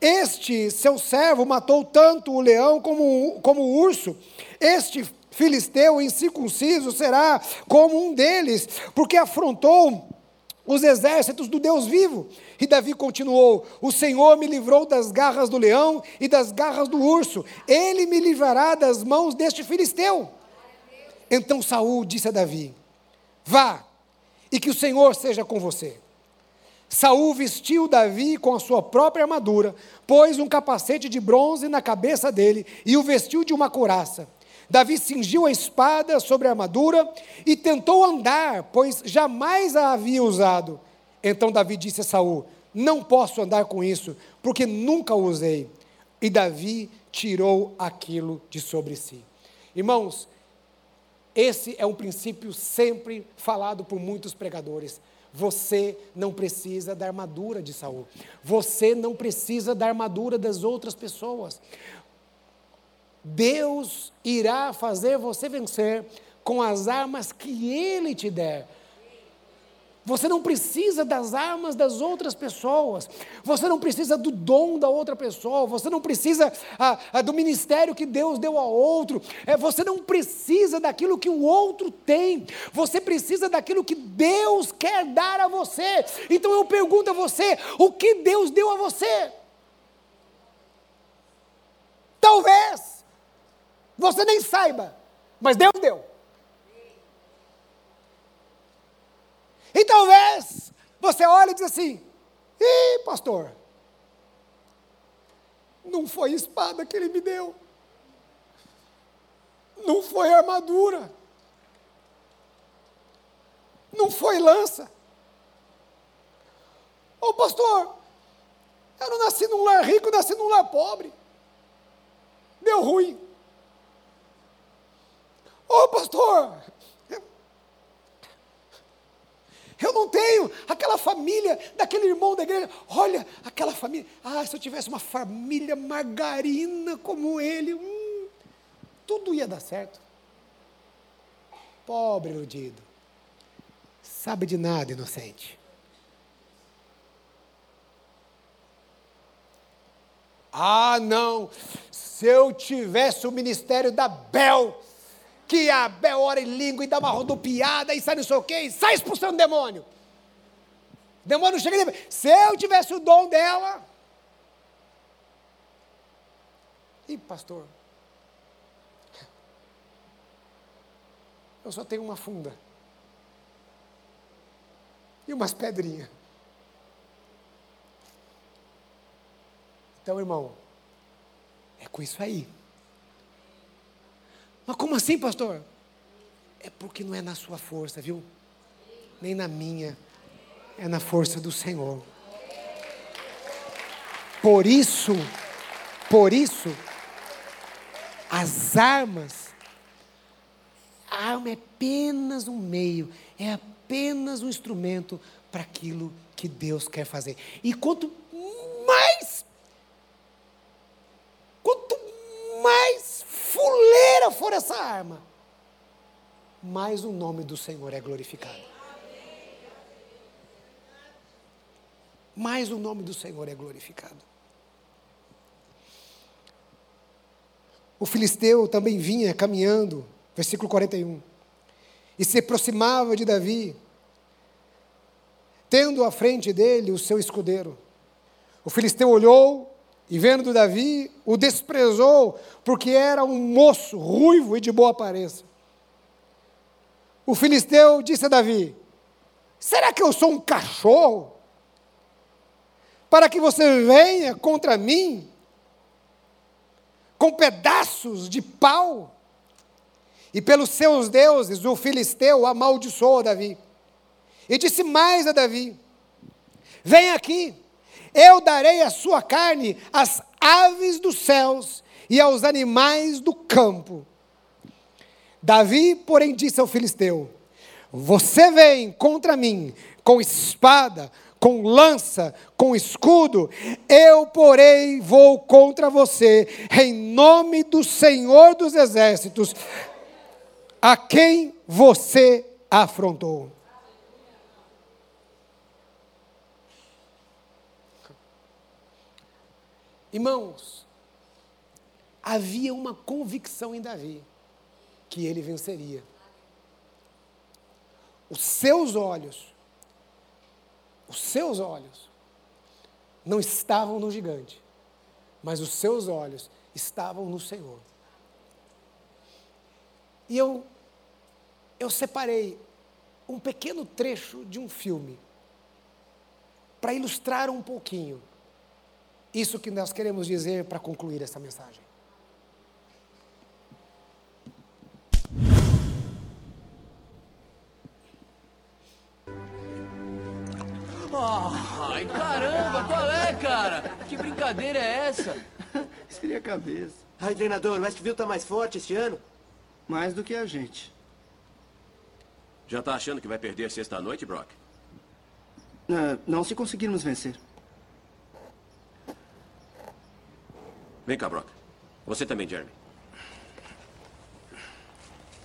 Este seu servo matou tanto o leão como, como o urso. Este filisteu incircunciso será como um deles, porque afrontou os exércitos do Deus vivo. E Davi continuou: O Senhor me livrou das garras do leão e das garras do urso, ele me livrará das mãos deste filisteu. Então Saul disse a Davi: Vá, e que o Senhor seja com você. Saul vestiu Davi com a sua própria armadura, pôs um capacete de bronze na cabeça dele e o vestiu de uma couraça. Davi cingiu a espada sobre a armadura e tentou andar, pois jamais a havia usado. Então Davi disse a Saul: Não posso andar com isso, porque nunca o usei. E Davi tirou aquilo de sobre si. Irmãos, esse é um princípio sempre falado por muitos pregadores. Você não precisa da armadura de Saul. Você não precisa da armadura das outras pessoas. Deus irá fazer você vencer com as armas que Ele te der. Você não precisa das armas das outras pessoas. Você não precisa do dom da outra pessoa. Você não precisa ah, ah, do ministério que Deus deu a outro. É, você não precisa daquilo que o outro tem. Você precisa daquilo que Deus quer dar a você. Então eu pergunto a você: o que Deus deu a você? Talvez você nem saiba, mas Deus deu. E talvez você olhe e diz assim: Ih, pastor, não foi espada que ele me deu, não foi armadura, não foi lança. Ô pastor, eu não nasci num lar rico, nasci num lar pobre. Deu ruim. Ô oh, pastor, eu não tenho aquela família daquele irmão da igreja. Olha, aquela família. Ah, se eu tivesse uma família margarina como ele, hum, tudo ia dar certo. Pobre iludido. Sabe de nada, inocente. Ah, não. Se eu tivesse o ministério da Bel, que a Bel ora em língua e dá uma rodopiada e sai não sei o quê, e sai expulsando o demônio. O demônio chega e diz, se eu tivesse o dom dela. E pastor, eu só tenho uma funda. E umas pedrinhas. Então, irmão, é com isso aí. Mas como assim, pastor? É porque não é na sua força, viu? Nem na minha. É na força do Senhor. Por isso, por isso, as armas, a arma é apenas um meio, é apenas um instrumento para aquilo que Deus quer fazer. E quanto mais essa arma, mais o nome do Senhor é glorificado. Mais o nome do Senhor é glorificado. O filisteu também vinha caminhando, versículo 41, e se aproximava de Davi, tendo à frente dele o seu escudeiro. O filisteu olhou e, vendo Davi, o desprezou, porque era um moço ruivo e de boa aparência. O filisteu disse a Davi: Será que eu sou um cachorro? Para que você venha contra mim com pedaços de pau? E pelos seus deuses, o filisteu amaldiçoou Davi. E disse mais a Davi: Vem aqui, eu darei a sua carne às aves dos céus e aos animais do campo. Davi, porém, disse ao filisteu: Você vem contra mim com espada, com lança, com escudo, eu, porém, vou contra você, em nome do Senhor dos Exércitos, a quem você afrontou. Irmãos, havia uma convicção em Davi que ele venceria. Os seus olhos, os seus olhos, não estavam no gigante, mas os seus olhos estavam no Senhor. E eu, eu separei um pequeno trecho de um filme para ilustrar um pouquinho isso que nós queremos dizer para concluir essa mensagem. Ai, caramba, qual é, cara? Que brincadeira é essa? Esfria a cabeça. Ai, treinador, o Westville tá mais forte este ano? Mais do que a gente. Já tá achando que vai perder sexta-noite, Brock? Ah, não se conseguirmos vencer. Vem cá, Brock. Você também, Jeremy.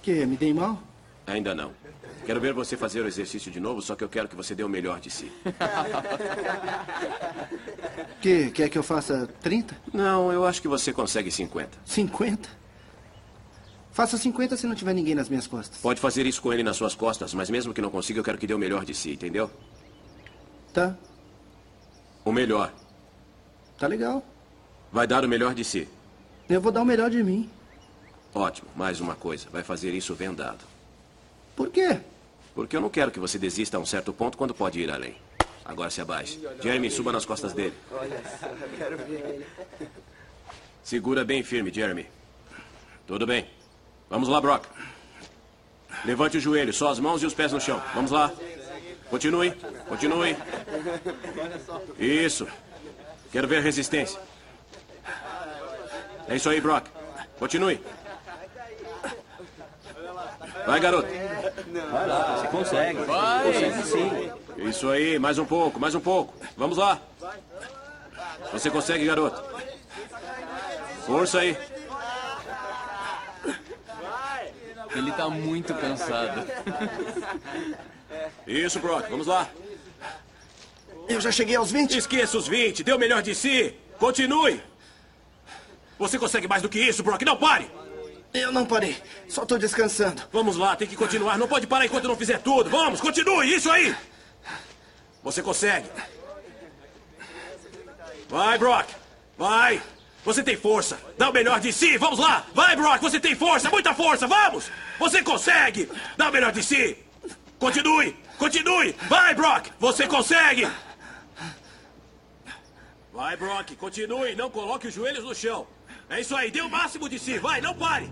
Que, me dei mal? Ainda não. Quero ver você fazer o exercício de novo, só que eu quero que você dê o melhor de si. Que, quer que eu faça 30? Não, eu acho que você consegue 50. 50? Faça 50 se não tiver ninguém nas minhas costas. Pode fazer isso com ele nas suas costas, mas mesmo que não consiga, eu quero que dê o melhor de si, entendeu? Tá, O melhor. tá legal. Vai dar o melhor de si. Eu vou dar o melhor de mim. Ótimo. Mais uma coisa. Vai fazer isso vendado. Por quê? Porque eu não quero que você desista a um certo ponto quando pode ir além. Agora se abaixe. Jeremy, suba nas costas dele. Segura bem firme, Jeremy. Tudo bem. Vamos lá, Brock. Levante o joelho, só as mãos e os pés no chão. Vamos lá. Continue, continue. Isso. Quero ver resistência. É isso aí, Brock. Continue. Vai, garoto. Você consegue. Vai. Consegue sim. Isso aí, mais um pouco, mais um pouco. Vamos lá. Você consegue, garoto. Força aí. Ele tá muito cansado. Isso, Brock, vamos lá. Eu já cheguei aos 20? Esqueça os 20, dê o melhor de si. Continue. Você consegue mais do que isso, Brock. Não pare. Eu não parei. Só tô descansando. Vamos lá, tem que continuar. Não pode parar enquanto não fizer tudo. Vamos, continue. Isso aí. Você consegue. Vai, Brock. Vai. Você tem força. Dá o melhor de si. Vamos lá. Vai, Brock. Você tem força. Muita força. Vamos. Você consegue. Dá o melhor de si. Continue. Continue. Vai, Brock. Você consegue. Vai, Brock. Continue. Não coloque os joelhos no chão. É isso aí. Dê o máximo de si. Vai, não pare.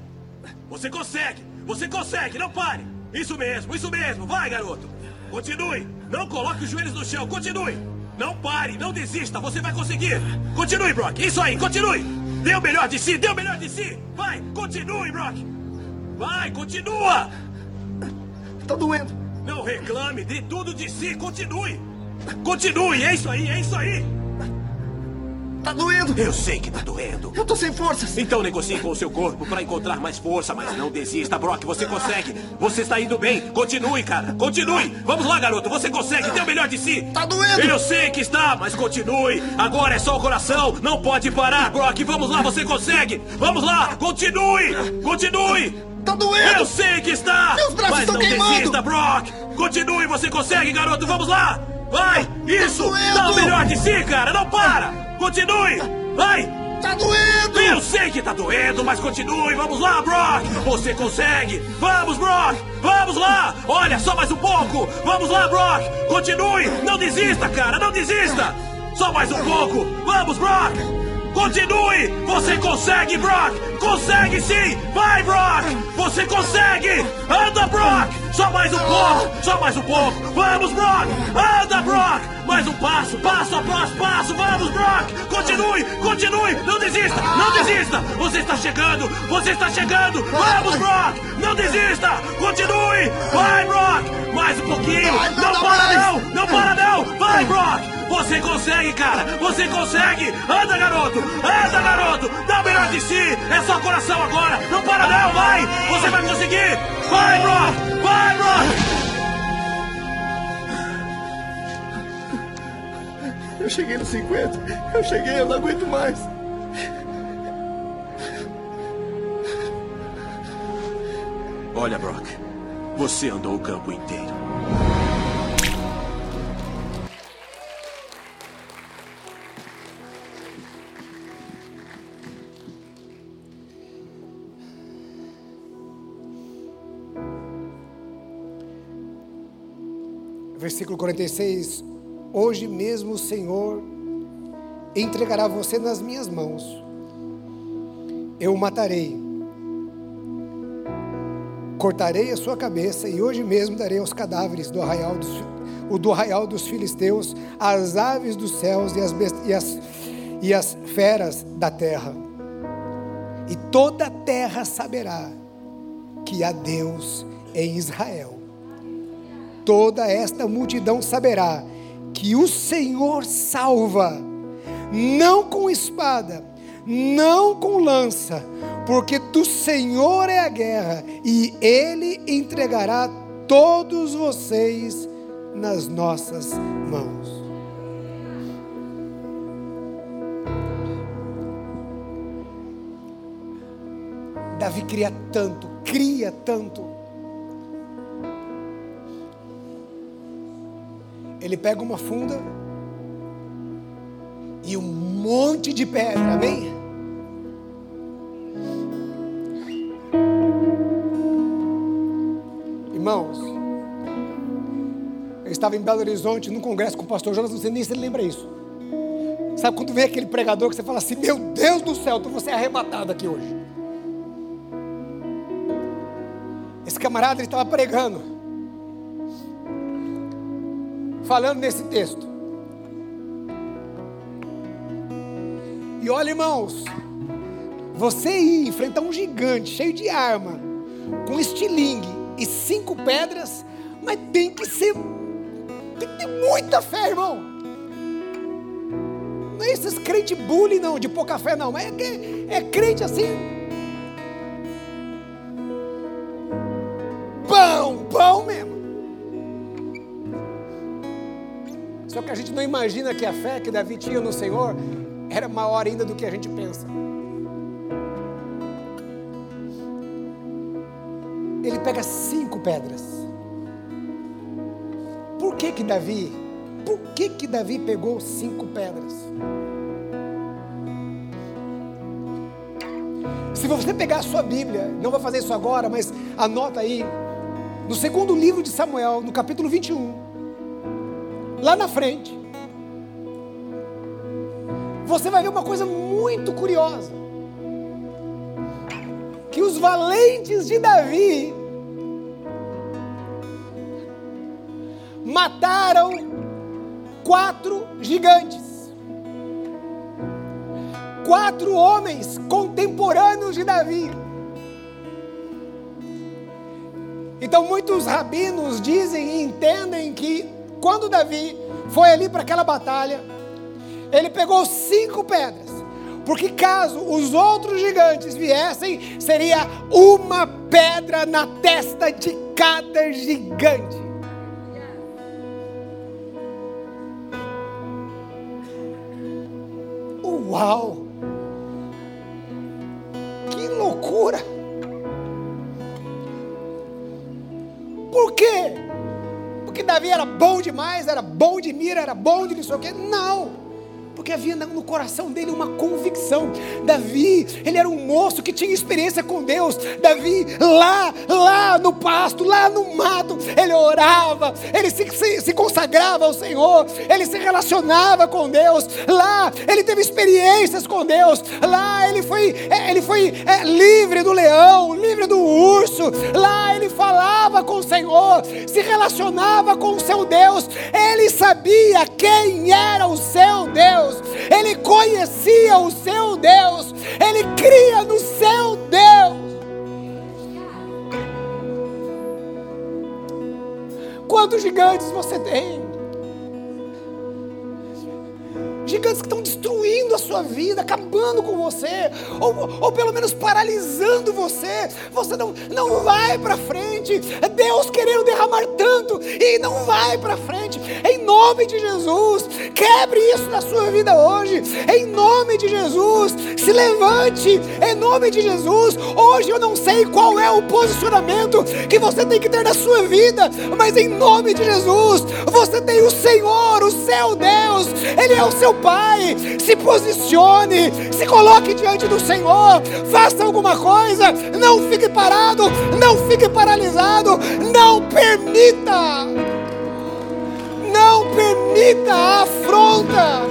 Você consegue! Você consegue! Não pare! Isso mesmo, isso mesmo! Vai, garoto! Continue! Não coloque os joelhos no chão! Continue! Não pare! Não desista! Você vai conseguir! Continue, Brock! Isso aí! Continue! Dê o melhor de si! Dê o melhor de si! Vai! Continue, Brock! Vai! Continua! Tá doendo. Não reclame! Dê tudo de si! Continue! Continue! É isso aí! É isso aí! Tá doendo. Eu sei que tá doendo. Eu tô sem forças. Então negocie com o seu corpo para encontrar mais força, mas não desista, Brock. Você consegue. Você está indo bem. Continue, cara. Continue. Vamos lá, garoto. Você consegue. Dê o melhor de si. Tá doendo. Eu sei que está, mas continue. Agora é só o coração. Não pode parar, Brock. Vamos lá, você consegue. Vamos lá. Continue. Continue. Tá doendo. Eu sei que está. Meus braços mas estão não queimando. desista, Brock. Continue. Você consegue, garoto. Vamos lá. Vai. Isso. doendo. Dá o melhor de si, cara. Não para. Continue. Vai. Tá doendo. Eu sei que tá doendo, mas continue. Vamos lá, Brock. Você consegue. Vamos, Brock. Vamos lá. Olha, só mais um pouco. Vamos lá, Brock. Continue. Não desista, cara. Não desista. Só mais um pouco. Vamos, Brock. Continue. Você consegue, Brock. Consegue sim. Vai, Brock. Você consegue. Anda, Brock. Só mais um pouco. Só mais um pouco. Vamos, Brock. Anda, Brock. Mais um passo. Passo após passo. Vamos, Brock. Continue. Continue. Não desista. Não desista. Você está chegando. Você está chegando. Vamos, Brock. Não desista. Continue. Consegue, cara! Você consegue! Anda, garoto! Anda, garoto! Dá o melhor de si! É só coração agora! Não para não! Vai! Você vai conseguir! Vai, Brock! Vai, Brock! Eu cheguei nos 50. Eu cheguei, eu não aguento mais. Olha, Brock. Você andou o campo inteiro. Versículo 46. Hoje mesmo o Senhor entregará você nas minhas mãos. Eu o matarei. Cortarei a sua cabeça e hoje mesmo darei aos cadáveres do arraial dos, o do arraial dos filisteus, às aves dos céus e as, e as, e as feras da terra. E toda a terra saberá que há Deus em Israel toda esta multidão saberá que o Senhor salva, não com espada, não com lança, porque do Senhor é a guerra, e Ele entregará todos vocês nas nossas mãos. Davi cria tanto, cria tanto. Ele pega uma funda e um monte de pedra, amém? Irmãos, eu estava em Belo Horizonte num congresso com o pastor Jonas, não sei nem se ele lembra isso. Sabe quando vem aquele pregador que você fala assim: Meu Deus do céu, então você é arrebatado aqui hoje. Esse camarada ele estava pregando falando nesse texto. E olha, irmãos, você ir enfrentar um gigante cheio de arma, com estilingue e cinco pedras, mas tem que ser, tem que ter muita fé, irmão. Não é esses crente bully, não, de pouca fé, não. É, que- é crente assim. Não imagina que a fé que Davi tinha no Senhor era maior ainda do que a gente pensa. Ele pega cinco pedras. Por que que Davi? Por que que Davi pegou cinco pedras? Se você pegar a sua Bíblia, não vou fazer isso agora, mas anota aí, no segundo livro de Samuel, no capítulo 21, lá na frente, você vai ver uma coisa muito curiosa. Que os valentes de Davi mataram quatro gigantes. Quatro homens contemporâneos de Davi. Então muitos rabinos dizem e entendem que quando Davi foi ali para aquela batalha, Ele pegou cinco pedras. Porque caso os outros gigantes viessem, seria uma pedra na testa de cada gigante. Uau! Que loucura! Por quê? Porque Davi era bom demais, era bom de mira, era bom de não sei o quê? Não! Porque havia no coração dele uma convicção. Davi, ele era um moço que tinha experiência com Deus. Davi, lá, lá no pasto, lá no mato, ele orava, ele se, se, se consagrava ao Senhor, ele se relacionava com Deus. Lá, ele teve experiências com Deus. Lá, ele foi, é, ele foi é, livre do leão, livre do urso. Lá, ele falava com o Senhor, se relacionava com o seu Deus. Ele sabia quem era o seu Deus. Deus, ele conhecia o seu Deus, ele cria no seu Deus. Quantos gigantes você tem? Gigantes que estão destruindo a sua vida, acabando com você, ou, ou pelo menos paralisando você. Você não, não vai para frente. É Deus querendo derramar tanto e não vai para frente. Em nome de Jesus, quebre isso na sua vida hoje. Em nome de Jesus, se levante. Em nome de Jesus, hoje eu não sei qual é o posicionamento que você tem que ter na sua vida, mas em nome de Jesus, você tem o Senhor, o seu Deus, Ele é o seu Pai, se posicione, se coloque diante do Senhor, faça alguma coisa, não fique parado, não fique paralisado, não permita, não permita a afronta.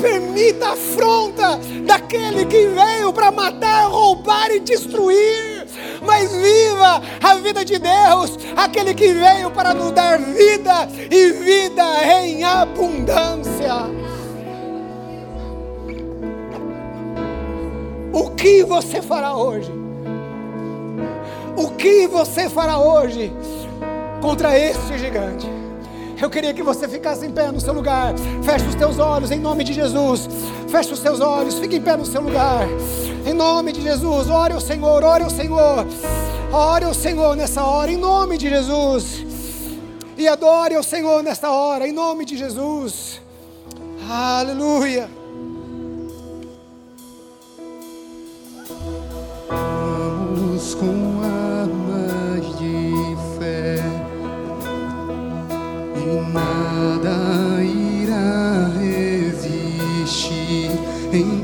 Permita a afronta daquele que veio para matar, roubar e destruir mas viva a vida de Deus, aquele que veio para nos dar vida e vida em abundância. O que você fará hoje? O que você fará hoje contra este gigante? Eu queria que você ficasse em pé no seu lugar. Feche os teus olhos em nome de Jesus. Feche os teus olhos, fique em pé no seu lugar. Em nome de Jesus, ore ao Senhor, ore ao Senhor. Ore ao Senhor nessa hora, em nome de Jesus. E adore ao Senhor nesta hora, em nome de Jesus. Aleluia. Vamos com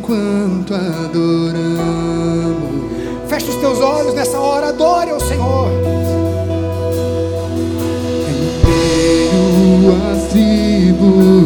enquanto adoramos. Feche os teus olhos nessa hora, adore ao Senhor. Em meio às tribulações,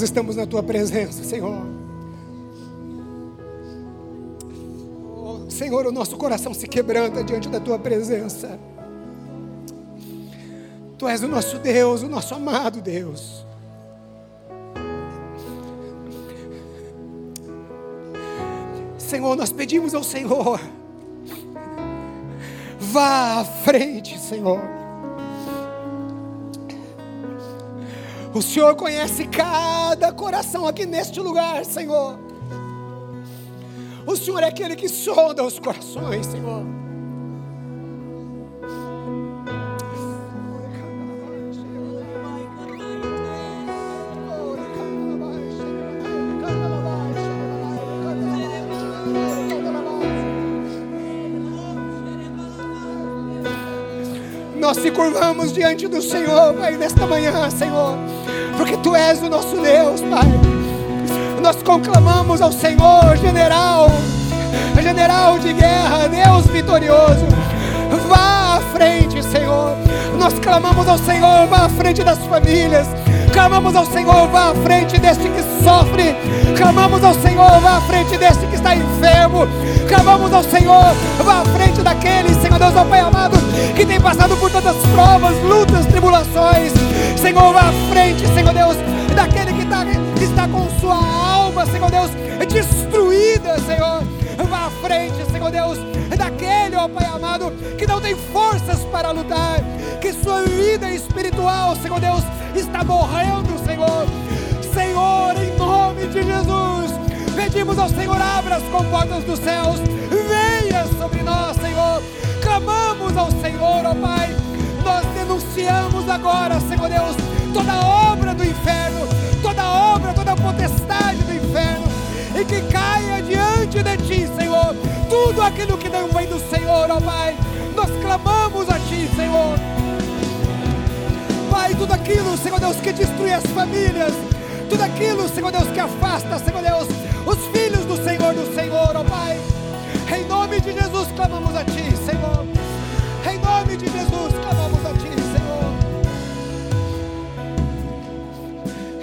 nós estamos na tua presença, Senhor. Oh, Senhor, o nosso coração se quebranta diante da tua presença. Tu és o nosso Deus, o nosso amado Deus. Senhor, nós pedimos ao Senhor, vá à frente, Senhor. O Senhor conhece cada coração aqui neste lugar, Senhor. O Senhor é aquele que sonda os corações, Senhor. Nós se curvamos diante do Senhor, Pai, nesta manhã, Senhor, porque Tu és o nosso Deus, Pai. Nós conclamamos ao Senhor, general, general de guerra, Deus vitorioso. Vá à frente, Senhor. Nós clamamos ao Senhor, vá à frente das famílias. Clamamos ao Senhor, vá à frente deste que sofre. Clamamos ao Senhor, vá à frente deste que está enfermo. Clamamos ao Senhor, vá à frente daquele, Senhor Deus, ó Pai amado, que tem passado por todas as provas, lutas, tribulações. Senhor, vá à frente, Senhor Deus, daquele que está, que está com sua alma, Senhor Deus, destruída, Senhor. Vá à frente, Senhor Deus, daquele, ó Pai amado, que não tem forças para lutar, que sua vida espiritual, Senhor Deus, está morrendo, Senhor. Senhor, em nome de Jesus, pedimos ao Senhor, abra as comportas dos céus, venha sobre nós, Senhor. Clamamos ao Senhor, ó Pai, nós denunciamos agora, Senhor Deus, toda obra do inferno, toda obra, toda potestade do inferno, e que caia diante de Ti, Senhor, tudo aquilo que não vem do Senhor, ó Pai, nós clamamos a Ti, Senhor. Pai, tudo aquilo, Senhor Deus, que destrui as famílias, tudo aquilo, Senhor Deus, que afasta, Senhor Deus, os filhos do Senhor, do Senhor, ó Pai. Em nome de Jesus clamamos a Ti, Senhor. Em nome de Jesus clamamos a Ti, Senhor.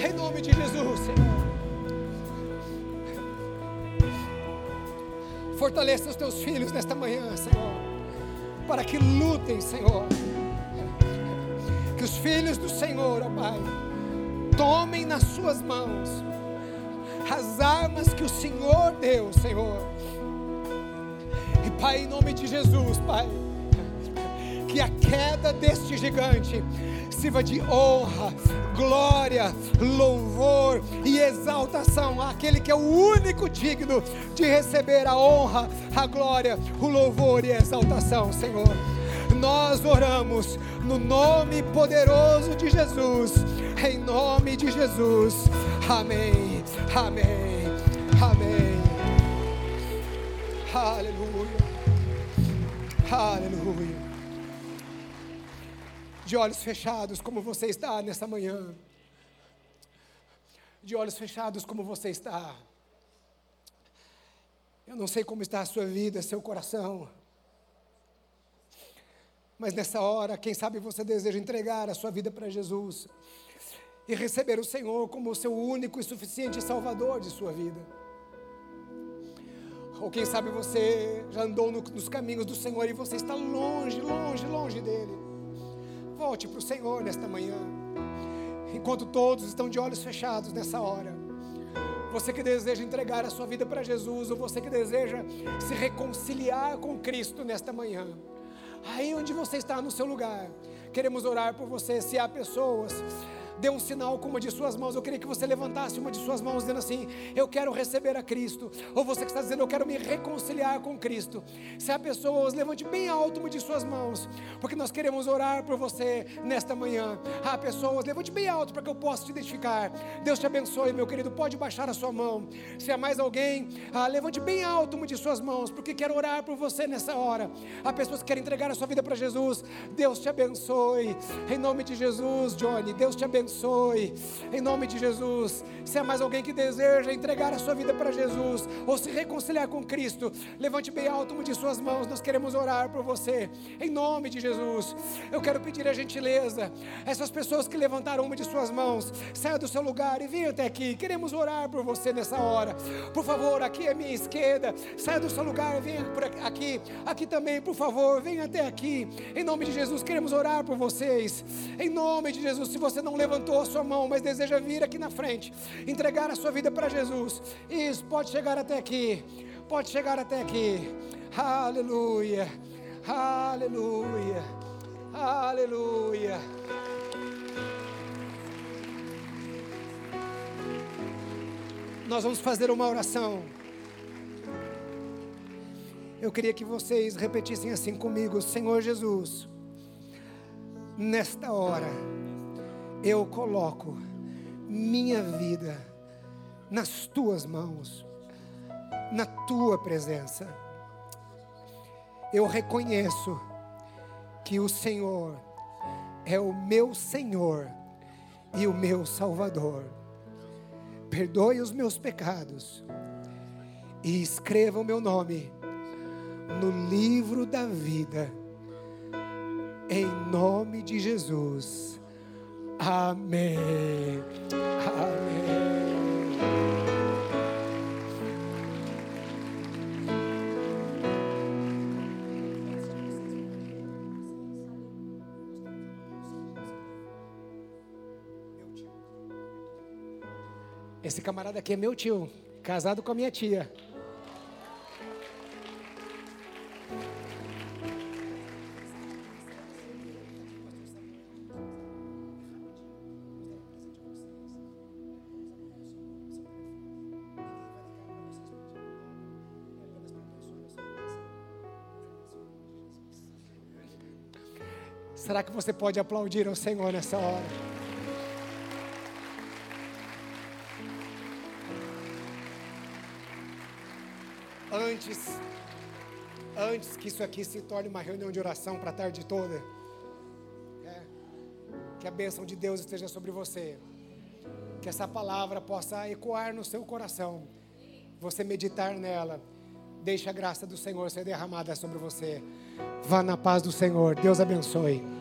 Em nome de Jesus, Senhor. Fortaleça os Teus filhos nesta manhã, Senhor, para que lutem, Senhor. Que os filhos do Senhor, ó Pai, tomem nas suas mãos as armas que o Senhor deu, Senhor. E Pai, em nome de Jesus, Pai, que a queda deste gigante sirva de honra, glória, louvor e exaltação àquele que é o único digno de receber a honra, a glória, o louvor e a exaltação, Senhor. Nós oramos no nome poderoso de Jesus, em nome de Jesus. Amém. Amém. Amém. Aleluia. Aleluia. De olhos fechados, como você está nessa manhã. De olhos fechados, como você está. Eu não sei como está a sua vida, seu coração. Mas nessa hora, quem sabe você deseja entregar a sua vida para Jesus e receber o Senhor como o seu único e suficiente Salvador de sua vida. Ou quem sabe você já andou no, nos caminhos do Senhor e você está longe, longe, longe dele. Volte para o Senhor nesta manhã. Enquanto todos estão de olhos fechados nessa hora. Você que deseja entregar a sua vida para Jesus, ou você que deseja se reconciliar com Cristo nesta manhã. Aí onde você está no seu lugar, queremos orar por você. Se há pessoas dê um sinal com uma de suas mãos. Eu queria que você levantasse uma de suas mãos, dizendo assim: Eu quero receber a Cristo. Ou você que está dizendo, Eu quero me reconciliar com Cristo. Se há pessoas, levante bem alto uma de suas mãos, porque nós queremos orar por você nesta manhã. Há pessoas, levante bem alto para que eu possa te identificar. Deus te abençoe, meu querido. Pode baixar a sua mão. Se há mais alguém, ah, levante bem alto uma de suas mãos, porque quero orar por você nessa hora. Há pessoas que querem entregar a sua vida para Jesus. Deus te abençoe. Em nome de Jesus, Johnny. Deus te abençoe abençoe. Em nome de Jesus. Se há mais alguém que deseja entregar a sua vida para Jesus ou se reconciliar com Cristo, levante bem alto uma de suas mãos. Nós queremos orar por você. Em nome de Jesus. Eu quero pedir a gentileza. Essas pessoas que levantaram uma de suas mãos, saia do seu lugar e venha até aqui. Queremos orar por você nessa hora. Por favor, aqui é minha esquerda. Saia do seu lugar, venha por aqui. Aqui também, por favor, venha até aqui. Em nome de Jesus, queremos orar por vocês. Em nome de Jesus, se você não levantou levantou a sua mão, mas deseja vir aqui na frente, entregar a sua vida para Jesus. Isso, pode chegar até aqui. Pode chegar até aqui. Aleluia. Aleluia. Aleluia. Nós vamos fazer uma oração. Eu queria que vocês repetissem assim comigo: Senhor Jesus, nesta hora eu coloco minha vida nas tuas mãos, na tua presença. Eu reconheço que o Senhor é o meu Senhor e o meu Salvador. Perdoe os meus pecados e escreva o meu nome no livro da vida, em nome de Jesus. Amém. Amém. Esse camarada aqui é meu tio, casado com a minha tia. Será que você pode aplaudir ao Senhor nessa hora? Antes, antes que isso aqui se torne uma reunião de oração para a tarde toda, é, que a bênção de Deus esteja sobre você, que essa palavra possa ecoar no seu coração, você meditar nela, deixe a graça do Senhor ser derramada sobre você. Vá na paz do Senhor. Deus abençoe.